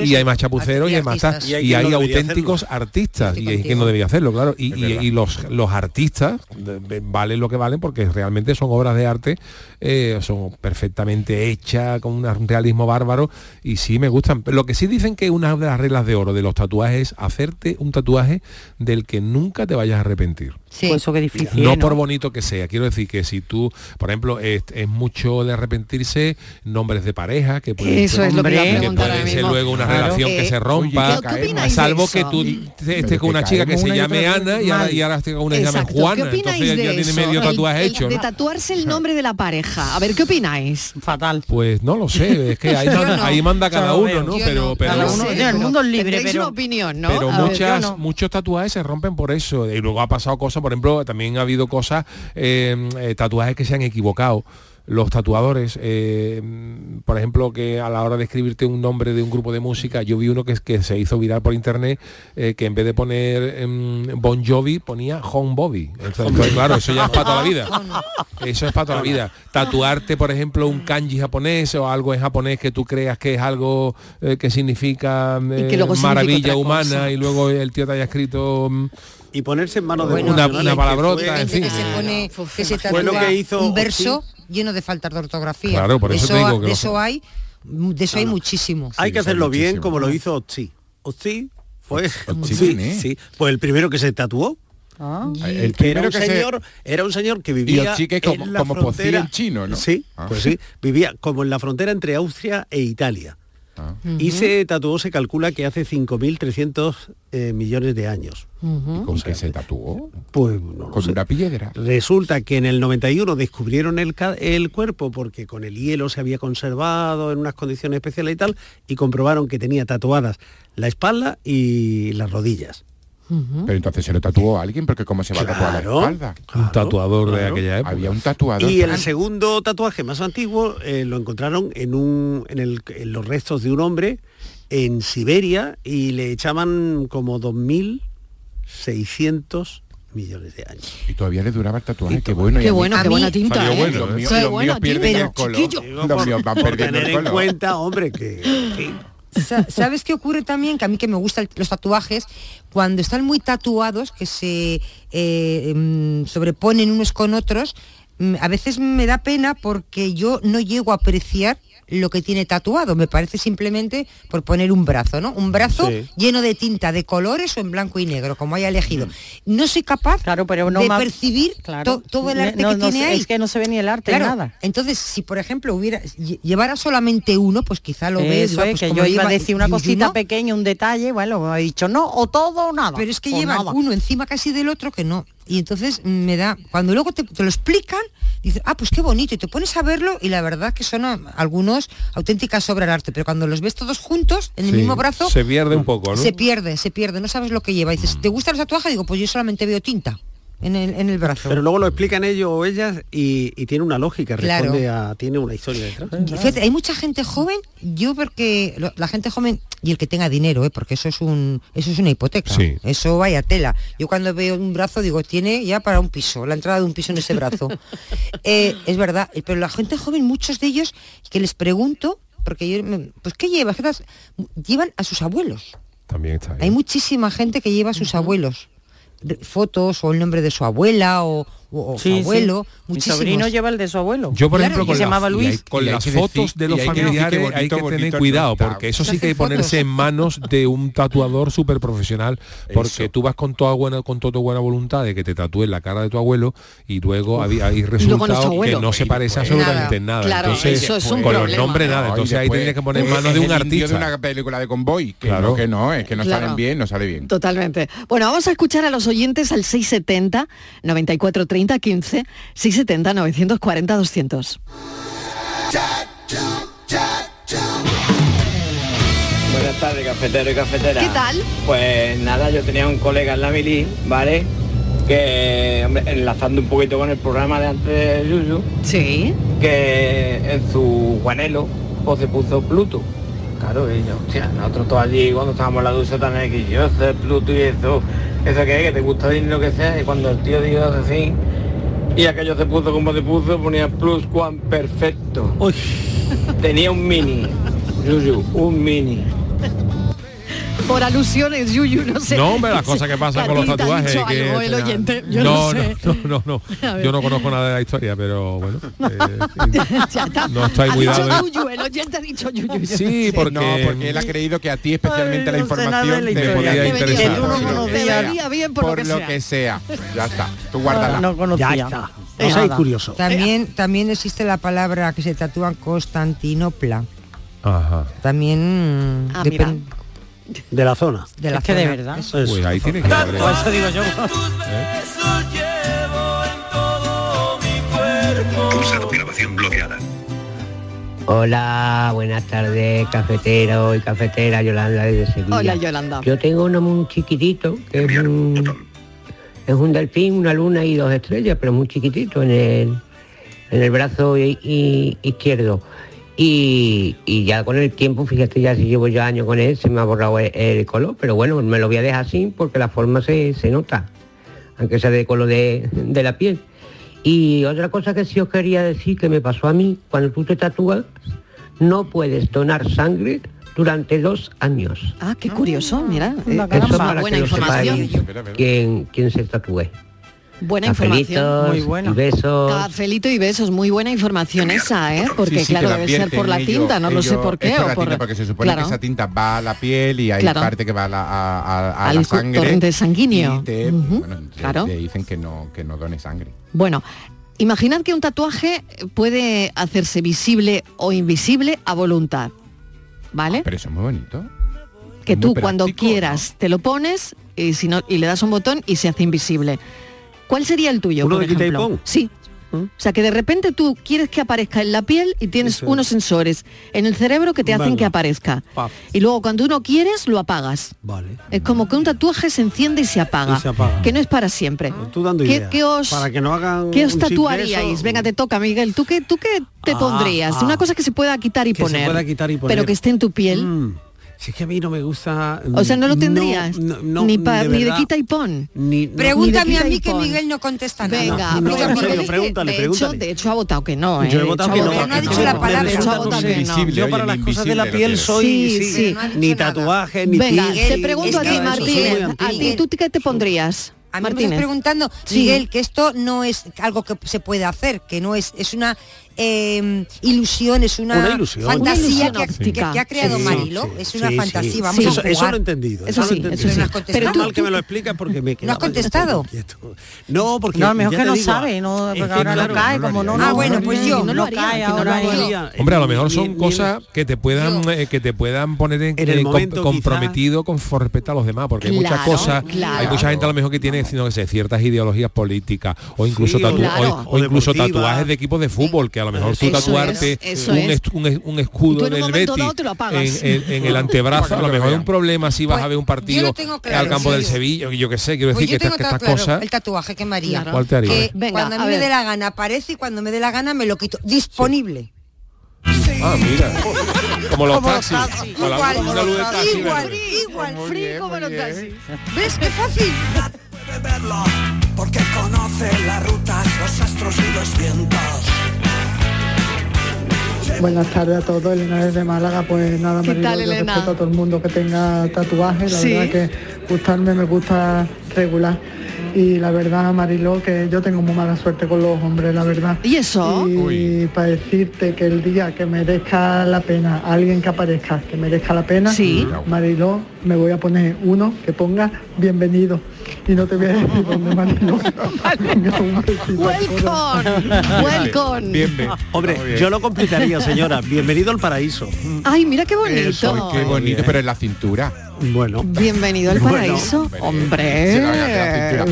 y hay más chapuceros y hay más Y hay y quien hay no debería auténticos artistas y quien contigo. no debería hacerlo, claro. Y, Es y los, los artistas de- valen lo que valen porque realmente son obras de arte, eh, son perfectamente hechas, con un realismo bárbaro y sí me gustan. Lo que sí dicen que una de las reglas de oro de los tatuajes es hacerte un tatuaje del que nunca te vayas a arrepentir. Sí. Pues eso que difícil. No ¿eh, por bonito que sea, quiero decir que si tú, por ejemplo, es, es mucho de arrepentirse nombres de pareja, que pueden Eso ser, es lo que que ahora ser luego una Claro. relación que Eh, se rompa, ¿qué- qué opináis de salvo que tú estés con que una chica que se llame Ana y ahora, y ahora esté con una que se llame. Juana, ¿Qué opináis entonces de ya tiene medio tatuaje el- hecho, De ¿no? tatuarse el nombre de la pareja. A ver, ¿qué opináis? Fatal. Pues no lo sé, es que ahí, [laughs] manda, no. ahí manda Yo cada uno, veo. ¿no? Yo Pero, no. pero, Cada uno- el mundo es libre, pero- una opinión, ¿no? pero A ver, muchas, muchos tatuajes se rompen por eso. Y luego ha pasado cosas, por ejemplo, también ha habido cosas, eh, eh, tatuajes que se han equivocado. Los tatuadores, eh, por ejemplo, que a la hora de escribirte un nombre de un grupo de música, yo vi uno que, se hizo viral por internet, eh, que en vez de poner em, Bon Jovi, ponía Home Bobby. Entonces, pues, claro, eso ya es para toda la vida. [laughs] Eso es para toda la vida. Tatuarte, por ejemplo, un kanji japonés o algo en japonés que tú creas que es algo eh, que significa que maravilla humana y luego el tío te haya escrito mm, Y ponerse en manos de Bueno, una, profesionales, una que palabrota, fue- en fin. que se pone, que se fue lo que hizo un verso Oxy. Lleno de faltas de ortografía. Claro, por eso te ha- digo que de lo- eso [laughs] hay, de eso hay muchísimo. Hay Sí, que son hacerlo bien como lo hizo Otzi. Otzi fue Otzi, [laughs] sí, pues el primero que se tatuó. Ah. El que era primero un que se- señor, era un señor que Y vivía Otzi que como, en la como frontera. en chino, ¿no? Sí, Ah. pues sí, vivía como en la frontera entre Austria e Italia. Ah. Y se tatuó, se calcula que hace 5.300 eh, millones de años. ¿Y ¿Con qué se tatuó? Pues no lo Con sé. una piedra. Resulta que en el 91 descubrieron el, el cuerpo porque con el hielo se había conservado en unas condiciones especiales y tal, y comprobaron que tenía tatuadas la espalda y las rodillas. Pero entonces se lo tatuó a alguien, porque cómo se va a tatuar la Claro. espalda. Un tatuador de aquella época. Había un tatuador. Y el segundo tatuaje más antiguo eh, lo encontraron en, un, en, el- en los restos de un hombre en Siberia y le echaban como 2.600 millones de años. Y todavía le duraba el tatuaje. Qué bueno. y Qué bueno, qué buena tinta, ¿eh? bueno, los míos, Qué los buena míos pierden tinta. el color. chiquillo. Los míos van Por perdiendo tener el en color. cuenta, hombre, que... que- ¿Sabes qué ocurre también? Que a mí que me gustan los tatuajes, cuando están muy tatuados, que se eh, mm, sobreponen unos con otros, mm, a veces me da pena porque yo no llego a apreciar lo que tiene tatuado. Me parece simplemente por poner un brazo, ¿no? Un brazo Sí. lleno de tinta de colores o en blanco y negro, como haya elegido. No soy capaz Claro, pero no de más- percibir Claro. to- todo el arte no- que no tiene ahí. Es que no se ve ni el arte Claro, nada. Entonces, si por ejemplo hubiera lle- llevara solamente uno, pues quizá lo ves. Eso es, pues que como yo iba a lleva decir una cosita ¿no? pequeña, un detalle, bueno, me ha dicho no, o todo o nada. Pero es que nada. uno encima casi del otro que no. Y entonces me da, cuando luego te, te lo explican, dices, ah, pues qué bonito, y te pones a verlo y la verdad que son a- algunos auténticas obras de arte, pero cuando los ves todos juntos, en el Sí, mismo brazo, Se pierde un poco, ¿no? se pierde, se pierde, no sabes lo que lleva. Y dices, ¿te gusta el tatuaje? Digo, pues yo solamente veo tinta en el, en el brazo. Pero luego lo explican ellos o ellas y, y tiene una lógica, Claro. responde a, tiene una historia detrás. Fíjate, hay mucha gente joven, yo porque lo- la gente joven y el que tenga dinero, ¿eh? porque eso es un eso es una hipoteca. Sí. Eso vaya tela. Yo cuando veo un brazo digo, tiene ya para un piso, la entrada de un piso en ese brazo. [laughs] Eh, es verdad, pero la gente joven, muchos de ellos, que les pregunto, porque yo, pues ¿qué llevas? ¿Qué tas- Llevan a sus abuelos. También está Hay bien. muchísima gente que lleva a sus abuelos. Fotos o el nombre de su abuela o, o- o Sí, su sí. abuelo. Mi muchísimos. sobrino lleva el de su abuelo. Yo, por Claro, ejemplo, que con, se la- llamaba Luis. con las decir- fotos de los hay familiares bonito, hay que tener cuidado, resultado. porque eso sí que hay ponerse en manos de un tatuador súper profesional, porque Eso. tú vas con toda buena, con toda tu buena voluntad de que te tatúes la cara de tu abuelo y luego hay, hay resultados que no se parece Pues, absolutamente en nada. Claro, Entonces, eso es un con los problema. nombres nada. Entonces ahí después, tendrías que poner en manos de un artista. de una película de convoy, que no, que no, es que no salen bien, no sale bien. Totalmente. Bueno, vamos a escuchar a los oyentes al 670 94 30 15 670 940 200. Buenas tardes, cafetero y cafetera. ¿Qué tal? Pues nada, yo tenía un colega en la mili, ¿vale? Que, hombre, enlazando un poquito con el programa de antes de Yuyu, Sí. que en su guanelo pues se puso Pluto. Claro, y yo, hostia, nosotros todos allí cuando estábamos en la ducha también aquí, yo sé Pluto y eso, eso que es, que te gusta decir lo que sea, y cuando el tío dijo así, y aquello se puso como se puso, ponía plus one perfecto. Tenía un mini, Yuyu, un mini. Por alusiones, Yuyu, no sé. No, hombre, las cosas que pasan con los tatuajes. dicho que algo el oyente, yo no, no sé. [laughs] no, no, [laughs] no. Yo no conozco nada de la historia, pero bueno. [laughs] eh, Ya está. no estoy muy dado. Yuyu, el oyente ha dicho Yuyu. yo no Sí, sé. porque, No, porque él ha creído que a ti especialmente la nada de información la te podía Que interesar. por lo que sea. Te venía bien por lo que sea. que sea. Ya está. Tú guárdala. No conocía. Ya está. No soy curioso. También, también existe la palabra que se tatúan Constantinopla. Ajá. También Ah, depen- De la zona. de la Es que de verdad. Eso es. Pues ahí tiene que haber. Por eso digo yo. Pulsa tu grabación bloqueada. Hola, buenas tardes, cafetero y cafetera, Yolanda desde Sevilla. Hola, Yolanda. Yo tengo uno muy chiquitito, que es un, es un delfín, una luna y dos estrellas, pero muy chiquitito en el, en el brazo i- i- izquierdo. Y, y ya con el tiempo, fíjate, ya si llevo ya años con él, se me ha borrado el, el color, pero bueno, me lo voy a dejar así porque la forma se, se nota, aunque sea de color de, de la piel. Y otra cosa que sí os quería decir que me pasó a mí, cuando tú te tatúas, no puedes donar sangre durante dos años. Ah, qué curioso, mira. eh, Eso caramba. para buena que lo información. sepáis quien, quien se tatúe. Buena información. Muy buena. y besos. Cafelito y besos, muy buena información esa, ¿eh? Porque Sí, sí, claro, debe ser por la tinta, no lo sé por qué. es por o la por- tinta, porque se supone Claro. que esa tinta va a la piel y hay Claro. parte que va a la, a, a- a Al la cu- sangre. torrente sanguíneo. y te- bueno, te- claro. te dicen que no, que no done sangre. Bueno, imaginad que un tatuaje puede hacerse visible o invisible a voluntad. ¿Vale? Pero eso es muy bonito. que muy tú cuando quieras te lo pones y si no y le das un botón y se hace invisible. ¿Cuál sería el tuyo, ¿Uno por de quita y ejemplo? Sí. O sea, que de repente tú quieres que aparezca en la piel y tienes Eso unos sensores en el cerebro que te hacen que aparezca. Paf. Y luego cuando uno quieres, lo apagas. Vale. Es como que un tatuaje se enciende y se apaga. Y se apaga. Que no es para siempre. Tú dando ¿Qué, os, Para que no hagan ¿qué os tatuaríais? Venga, te toca, Miguel. ¿Tú qué, tú qué te Ah, pondrías? ah. Una cosa que se pueda quitar y Que se poner. pueda quitar y poner. Pero que esté en tu piel. Mm, Si es que a mí no me gusta... O sea, no lo tendrías. no, no, ni, pa- de ni de quita y pon. Ni, no. Pregúntame a mí que. Miguel no contesta nada. Venga, No, no, porque en serio, pregúntale, de pregúntale. Hecho, de hecho ha votado que no, ¿eh? Yo he votado que no. Pero no ha dicho No, la palabra. De hecho, ha votado que no. Yo para las cosas de la piel soy Sí, sí, ni tatuaje, ni Venga, te pregunto a ti, Martínez. A ti, ¿tú qué te pondrías? A mí me estás preguntando, Sí. Miguel, que esto no es algo que se puede hacer, que no es, es una eh, ilusión, es una, Una ilusión. fantasía Una ilusión que, ha- óptica. que- que ha creado Sí, Marilo. sí, es una sí, fantasía, sí. vamos Sí. a Eso, jugar. eso lo he entendido. Eso lo he sí, entendido. eso sí. no has contestado. Pero tú- mal que me lo explicas porque me quedaba has contestado? No, porque No, mejor ya que te no digo, sabe, no, porque no cae, no lo como no, no. Ah, bueno, pues yo. no lo no cae no ahora. lo. Hombre, a lo mejor son cosas que te puedan eh, que te puedan poner en, eh, comprometido con respecto a los demás, porque hay muchas cosas, hay mucha gente a lo mejor que tiene sino que sé, ciertas ideologías políticas o incluso Sí, o- tatu- Claro. o, o incluso tatuajes de equipos de fútbol que a lo mejor tú tatuarte es, un, es. un un escudo tú en un del Betis en, en- en el antebrazo, a lo mejor es un problema si vas Pues, a ver un partido claro, al campo sí. del Sevilla, yo qué sé, quiero Pues decir que tengo estas, estas claro cosas el tatuaje que María. Claro. ¿Cuál te harías? Que Venga, cuando a mí me dé la gana aparece y cuando me dé la gana me lo quito. Disponible. Ah, mira. Como los Como los taxis. taxis. La- Igual, una luz de taxi igual, igual. Free como los taxis. ¿Ves qué fácil? porque conoce las rutas, los astros y los vientos. Buenas tardes a todos, Elena desde Málaga. Pues nada, ¿Qué Marilo, tal, yo Elena? respeto a todo el mundo que tenga tatuajes. La Sí. verdad que gustarme me gusta regular. Y la verdad, Marilo, que yo tengo muy mala suerte con los hombres, la verdad. ¿Y eso? Y para decirte que el día que merezca la pena, alguien que aparezca que merezca la pena, Sí. Mariló, me voy a poner uno que ponga bienvenido. Y no te voy a decir dónde, [laughs] todos. Welcome, welcome. Hombre, yo lo complicaría, señora. Bienvenido al paraíso. Ay, mira qué bonito. Eso, qué bonito, pero en la cintura. Bueno. Bienvenido al paraíso. Hombre. cintura.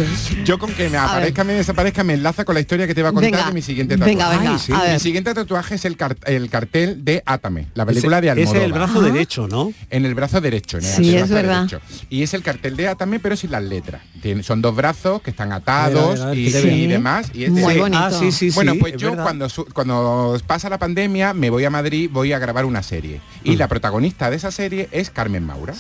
Yo con que me aparezca, me desaparezca, me enlaza con la historia que te va a contar Venga, de mi siguiente tatuaje. venga, venga, Ay, sí. Mi siguiente tatuaje es el, car- el cartel de Átame, la película Ese- de ese es Almodóvar. el brazo Ajá. derecho, ¿no? En el brazo derecho, en el Sí, es verdad. derecho. Y es el cartel de Átame, pero sin las letras. Tiene- son dos brazos que están atados A a a y, demás. Y es Muy de- bonito. Ah, sí, sí, Bueno, pues es yo verdad. cuando, su- cuando pasa la pandemia me voy a Madrid, voy a grabar una serie. Mm. Y la protagonista de esa serie es Carmen Maura.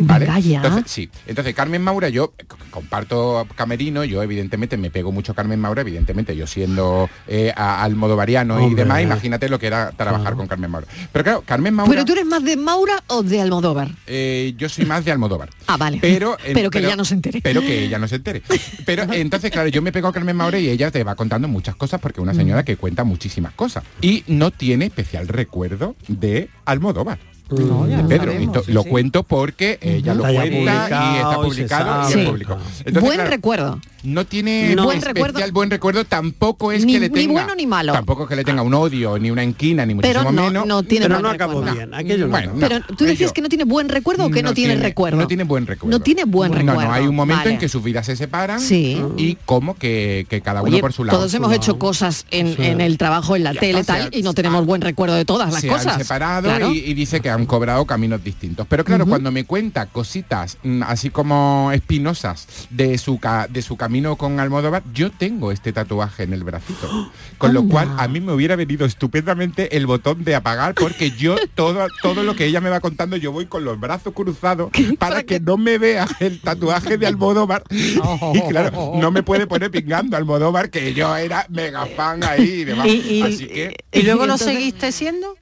¿vale? Entonces, sí. Entonces, Carmen Maura, yo comparto camerino, yo evidentemente me pego mucho a Carmen Maura, evidentemente yo siendo eh, a- almodovariano y demás, imagínate lo que era trabajar con Carmen Maura. Pero claro, Carmen Maura, Pero tú eres más de Maura o de Almodóvar. eh, yo soy más de Almodóvar. Ah, vale. Pero, eh, Pero que ella no se entere. Pero que ella no se entere. Pero [laughs] entonces, claro, yo me pego a Carmen Maura y ella te va contando muchas cosas porque es una señora que cuenta muchísimas cosas. Y no tiene especial recuerdo de Almodóvar. Lo Pedro, sabemos, esto sí, lo sí. cuento porque ella lo Está ya cuenta y está publicado y se publicado y, Sí. público. Buen recuerdo. No tiene No. Buen especial recuerdo. buen recuerdo, tampoco es Ni- que le ni tenga bueno ni malo. Tampoco es que le tenga un odio, ni una inquina, ni Pero muchísimo no- menos. no tiene Pero buen no acabó recuerdo. bien, aquello no Bueno, Pero tú decías que no tiene buen recuerdo o que no, tiene, recuerdo. No tiene buen recuerdo. No tiene buen recuerdo. no, hay un momento Vale. en que sus vidas se separan Sí. y como que, que cada uno Oye, por su lado. todos hemos hecho cosas en, el trabajo, en la tele, está, tal, y no tenemos buen recuerdo de todas las se cosas. han separado y dice que han cobrado caminos distintos. Pero claro, cuando me cuenta cositas mm, así como espinosas de su ca- de su camino con Almodóvar, yo tengo este tatuaje en el bracito. [gasps] Con lo cual a mí me hubiera venido estupendamente el botón de apagar porque yo [laughs] todo todo lo que ella me va contando yo voy con los brazos cruzados para que no me vea el tatuaje de Almodóvar. [laughs] Y claro, no me puede poner pingando Almodóvar que yo era mega fan ahí y demás. [laughs] Y, y- Así que ¿y luego lo seguiste siendo?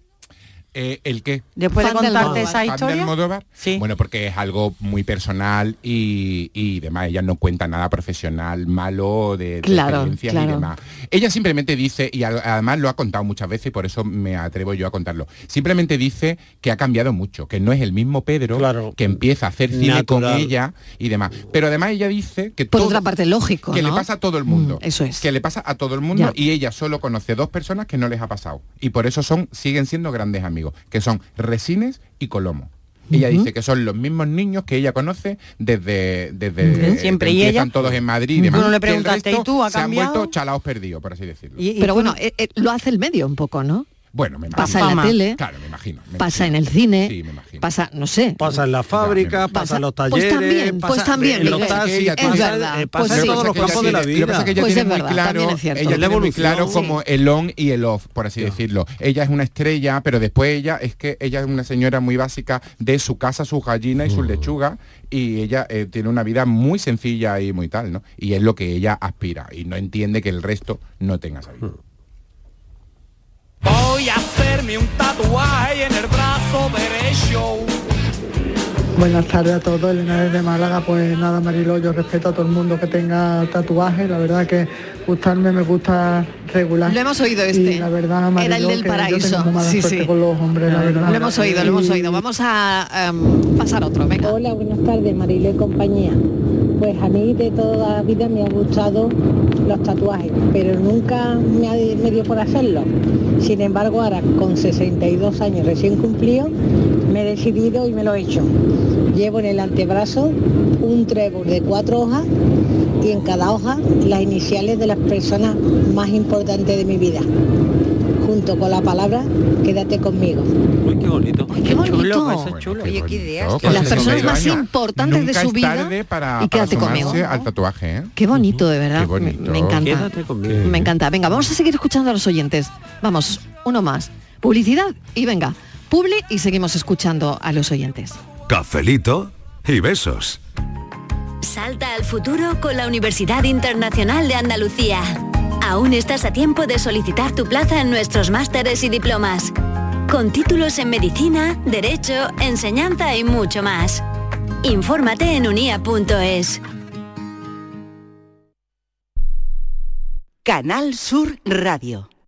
Eh, ¿El qué? Después de contarte esa ¿Fan de historia. Almodóvar? Sí. Bueno, porque es algo muy personal y, y demás. Ella no cuenta nada profesional, malo, de, de Claro, experiencias claro. y demás. Ella simplemente dice, y además lo ha contado muchas veces y por eso me atrevo yo a contarlo, simplemente dice que ha cambiado mucho, que no es el mismo Pedro que empieza a hacer cine con ella y demás. Pero además ella dice que Por todo- otra parte, lógico, que le pasa a todo el mundo. Mm, eso es. Que le pasa a todo el mundo Ya. y ella solo conoce dos personas que no les ha pasado. Y por eso son, siguen siendo grandes amigos, que son Resines y Colomo. Ella dice que son los mismos niños que ella conoce desde, desde Siempre, que y ella- todos en Madrid y demás. Bueno, le preguntaste, resto ¿y tú, ha se han cambiado? vuelto chalaos perdidos, por así decirlo. Pero bueno, eh, eh, lo hace el medio un poco, ¿no? Bueno, me imagino. Pasa en la tele, Claro, me imagino. me pasa en el cine, Sí, me imagino. pasa, no sé. Pasa en la fábrica, pasa en los pues talleres, también, pues también, en los Miguel. taxis, Es pasa- verdad, eh, pasa pues en sí. todos los Lo que pasa campos es de la que ella- Lo que pasa es que ella vida. Pues tiene es muy verdad, claro, también es ella tiene muy claro Sí. como el on y el off, por así decirlo. Ella es una estrella, pero después ella es que ella es una señora muy básica de su casa, sus gallinas y sus lechugas y ella eh, tiene una vida muy sencilla y muy tal, ¿no? Y es lo que ella aspira y no entiende que el resto no tenga esa vida. Voy a hacerme un tatuaje en el brazo derecho. Buenas tardes a todos, Elena desde Málaga. Pues nada, Marilo, yo respeto a todo el mundo que tenga tatuajes. La verdad que gustarme me gusta regular. Lo hemos oído este. Y la verdad, Mariló, Era el del que yo paraíso. tengo mala Sí, con los hombres, la verdad. Lo hemos oído, lo hemos oído. Vamos a em, pasar otro, venga. Hola, buenas tardes, Marilo y compañía. Pues a mí de toda la vida me han gustado los tatuajes, pero nunca me, dio por hacerlo. Sin embargo, ahora con 62 años recién cumplido, me he decidido y me lo he hecho. Llevo en el antebrazo un trébol de cuatro hojas y en cada hoja las iniciales de las personas más importantes de mi vida, junto con la palabra quédate conmigo. Uy, qué bonito. Qué bonito. eso es chulo. Oye, qué ideas. Las personas 62 más años. importantes de su vida tarde para, y quédate para conmigo. al tatuaje, ¿eh? Qué bonito, de verdad. Qué bonito. Me, me encanta. Quédate conmigo. Me encanta. Venga, vamos a seguir escuchando a los oyentes. Vamos, uno más. Publicidad y venga, publi y seguimos escuchando a los oyentes. Cafelito y besos. Salta al futuro con la Universidad Internacional de Andalucía. Aún estás a tiempo de solicitar tu plaza en nuestros másteres y diplomas. con títulos en medicina, derecho, enseñanza y mucho más. Infórmate en unia.es. Canal Sur Radio.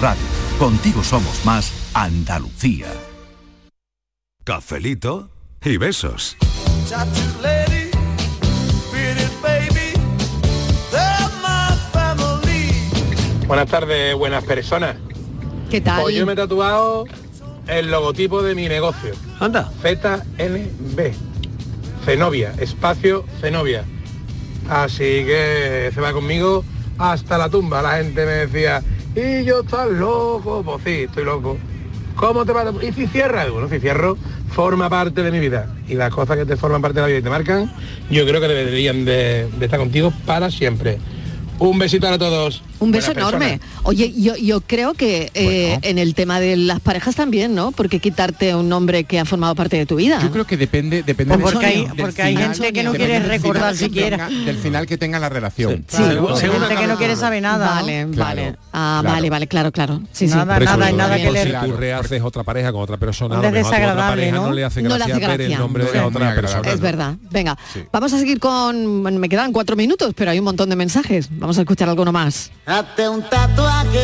Radio. Contigo somos más Andalucía. Cafelito y besos. Buenas tardes, buenas personas. ¿Qué tal? Pues yo me he tatuado el logotipo de mi negocio. Anda. ZNB. Zenobia, espacio Zenobia. Así que se va conmigo hasta la tumba. La gente me decía, y yo estás loco. Pues sí, estoy loco. ¿Cómo te va a... ¿Y si cierras? Bueno, si cierro, forma parte de mi vida. Y las cosas que te forman parte de la vida y te marcan, yo creo que deberían de, de estar contigo para siempre. Un besito a todos. Un beso enorme. Oye, yo, yo creo que eh, en el tema de las parejas también, ¿no? Porque quitarte un nombre que ha formado parte de tu vida. Yo creo que depende, depende Pues del- porque hay- del porque hay final- gente que no quiere recordar siquiera. tenga- del final que tenga la relación. Sí, gente que no quiere saber nada. ¿no? Vale, Claro, vale. Ah, claro. vale, vale, claro, claro. Sí, sí. Nada, eso nada, nada que si le... tú rehaces otra pareja con otra persona, a lo mejor a tu otra desagradable, pareja ¿no? no le hace No gracia hace ver el gracia. nombre de Sí. la otra persona. Es verdad. Venga, vamos a seguir con... me quedan cuatro minutos, pero hay un montón de mensajes. Vamos a escuchar alguno más. Hazte un tatuaje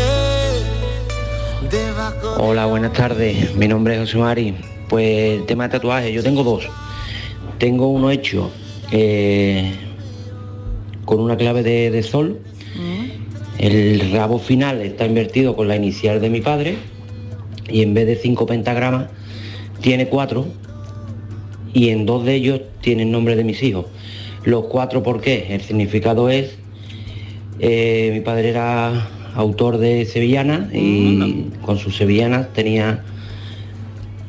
debajo Hola, buenas tardes. Mi nombre es José Mari. Pues el tema de tatuajes, yo tengo dos. Tengo uno hecho eh, con una clave de, de sol. El rabo final está invertido con la inicial de mi padre y en vez de cinco pentagramas tiene cuatro y en dos de ellos tiene el nombre de mis hijos. Los cuatro, ¿por qué? El significado es, eh, mi padre era autor de Sevillana y con sus Sevillanas tenía,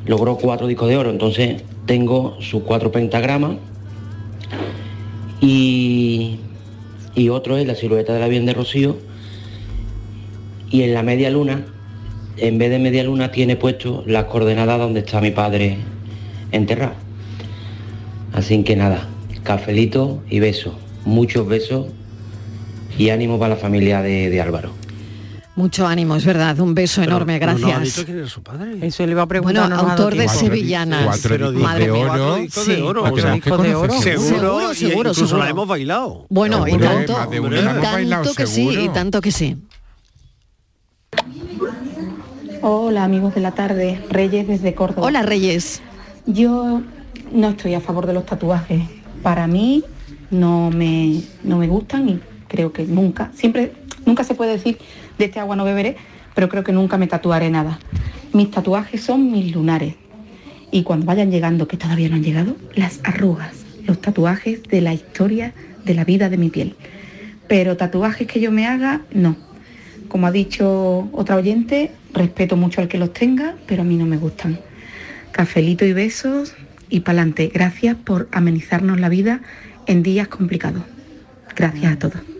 logró cuatro discos de oro, entonces tengo sus cuatro pentagramas y, y otro es la silueta de la de Rocío. Y en la media luna, en vez de media luna tiene puesto las coordenadas donde está mi padre enterrado. Así que nada, cafelito y besos, muchos besos y ánimo para la familia de, de Álvaro. Mucho ánimo, es verdad. Un beso enorme, Pero no ha gracias. dicho quién era su padre. Eso le iba a preguntar. Bueno, no dado autor de. Sevillanas. Cuatro Pero discos Madre de mía. oro. Cuatro discos de oro, o sea, tenemos que discos de oro. conocer Seguro, Seguro, y seguro, incluso seguro. la hemos bailado. Bueno, y tanto, y bailado, tanto que sí, y tanto que sí. Hola amigos de la tarde, Reyes desde Córdoba. Hola, Reyes. Yo no estoy a favor de los tatuajes. Para mí no me, no me gustan y creo que nunca, siempre, nunca se puede decir de este agua no beberé, pero creo que nunca me tatuaré nada. Mis tatuajes son mis lunares y cuando vayan llegando, que todavía no han llegado, las arrugas, los tatuajes de la historia de la vida de mi piel. Pero tatuajes que yo me haga, no. Como ha dicho otra oyente, respeto mucho al que los tenga, pero a mí no me gustan. Cafelito y besos y pa'lante. Gracias por amenizarnos la vida en días complicados. Gracias a todos.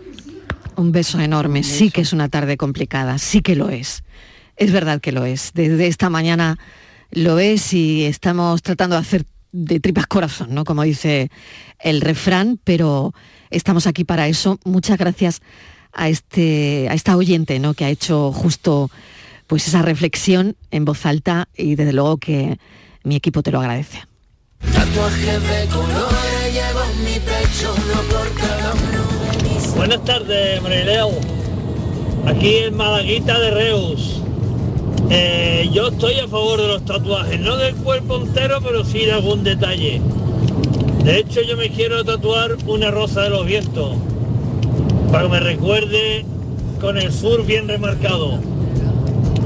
Un beso enorme. Sí que es una tarde complicada, sí que lo es. Es verdad que lo es. Desde esta mañana lo es y estamos tratando de hacer de tripas corazón, ¿no? Como dice el refrán, pero estamos aquí para eso. Muchas gracias a este a esta oyente, ¿no? que ha hecho justo pues esa reflexión en voz alta y desde luego que mi equipo te lo agradece. Buenas tardes, Marileo. Aquí en Malaguita de Reus. Eh, yo estoy a favor de los tatuajes, no del cuerpo entero, pero sí de algún detalle. De hecho, yo me quiero tatuar una rosa de los vientos, para que me recuerde con el sur bien remarcado.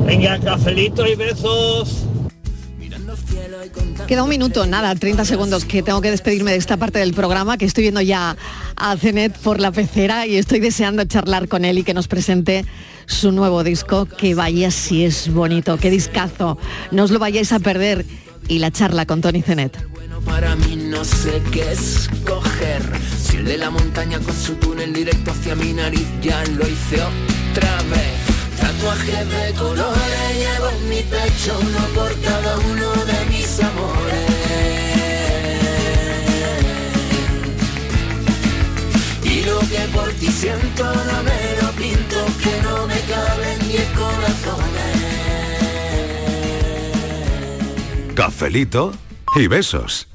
Venga, cafelito y besos. Queda un minuto, nada, 30 segundos que tengo que despedirme de esta parte del programa, que estoy viendo ya a Zenet por la pecera y estoy deseando charlar con él y que nos presente su nuevo disco, que vaya si es bonito, qué discazo, no os lo vayáis a perder y la charla con Tony Zenet. Para mí no sé qué escoger. Si el de la montaña con su túnel directo hacia mi nariz ya lo hice otra vez. Tatuajes de colores llevo en mi pecho, uno por cada uno de mis Y lo que por ti siento no me lo pinto, que no me caben diez corazones. Cafelito y besos.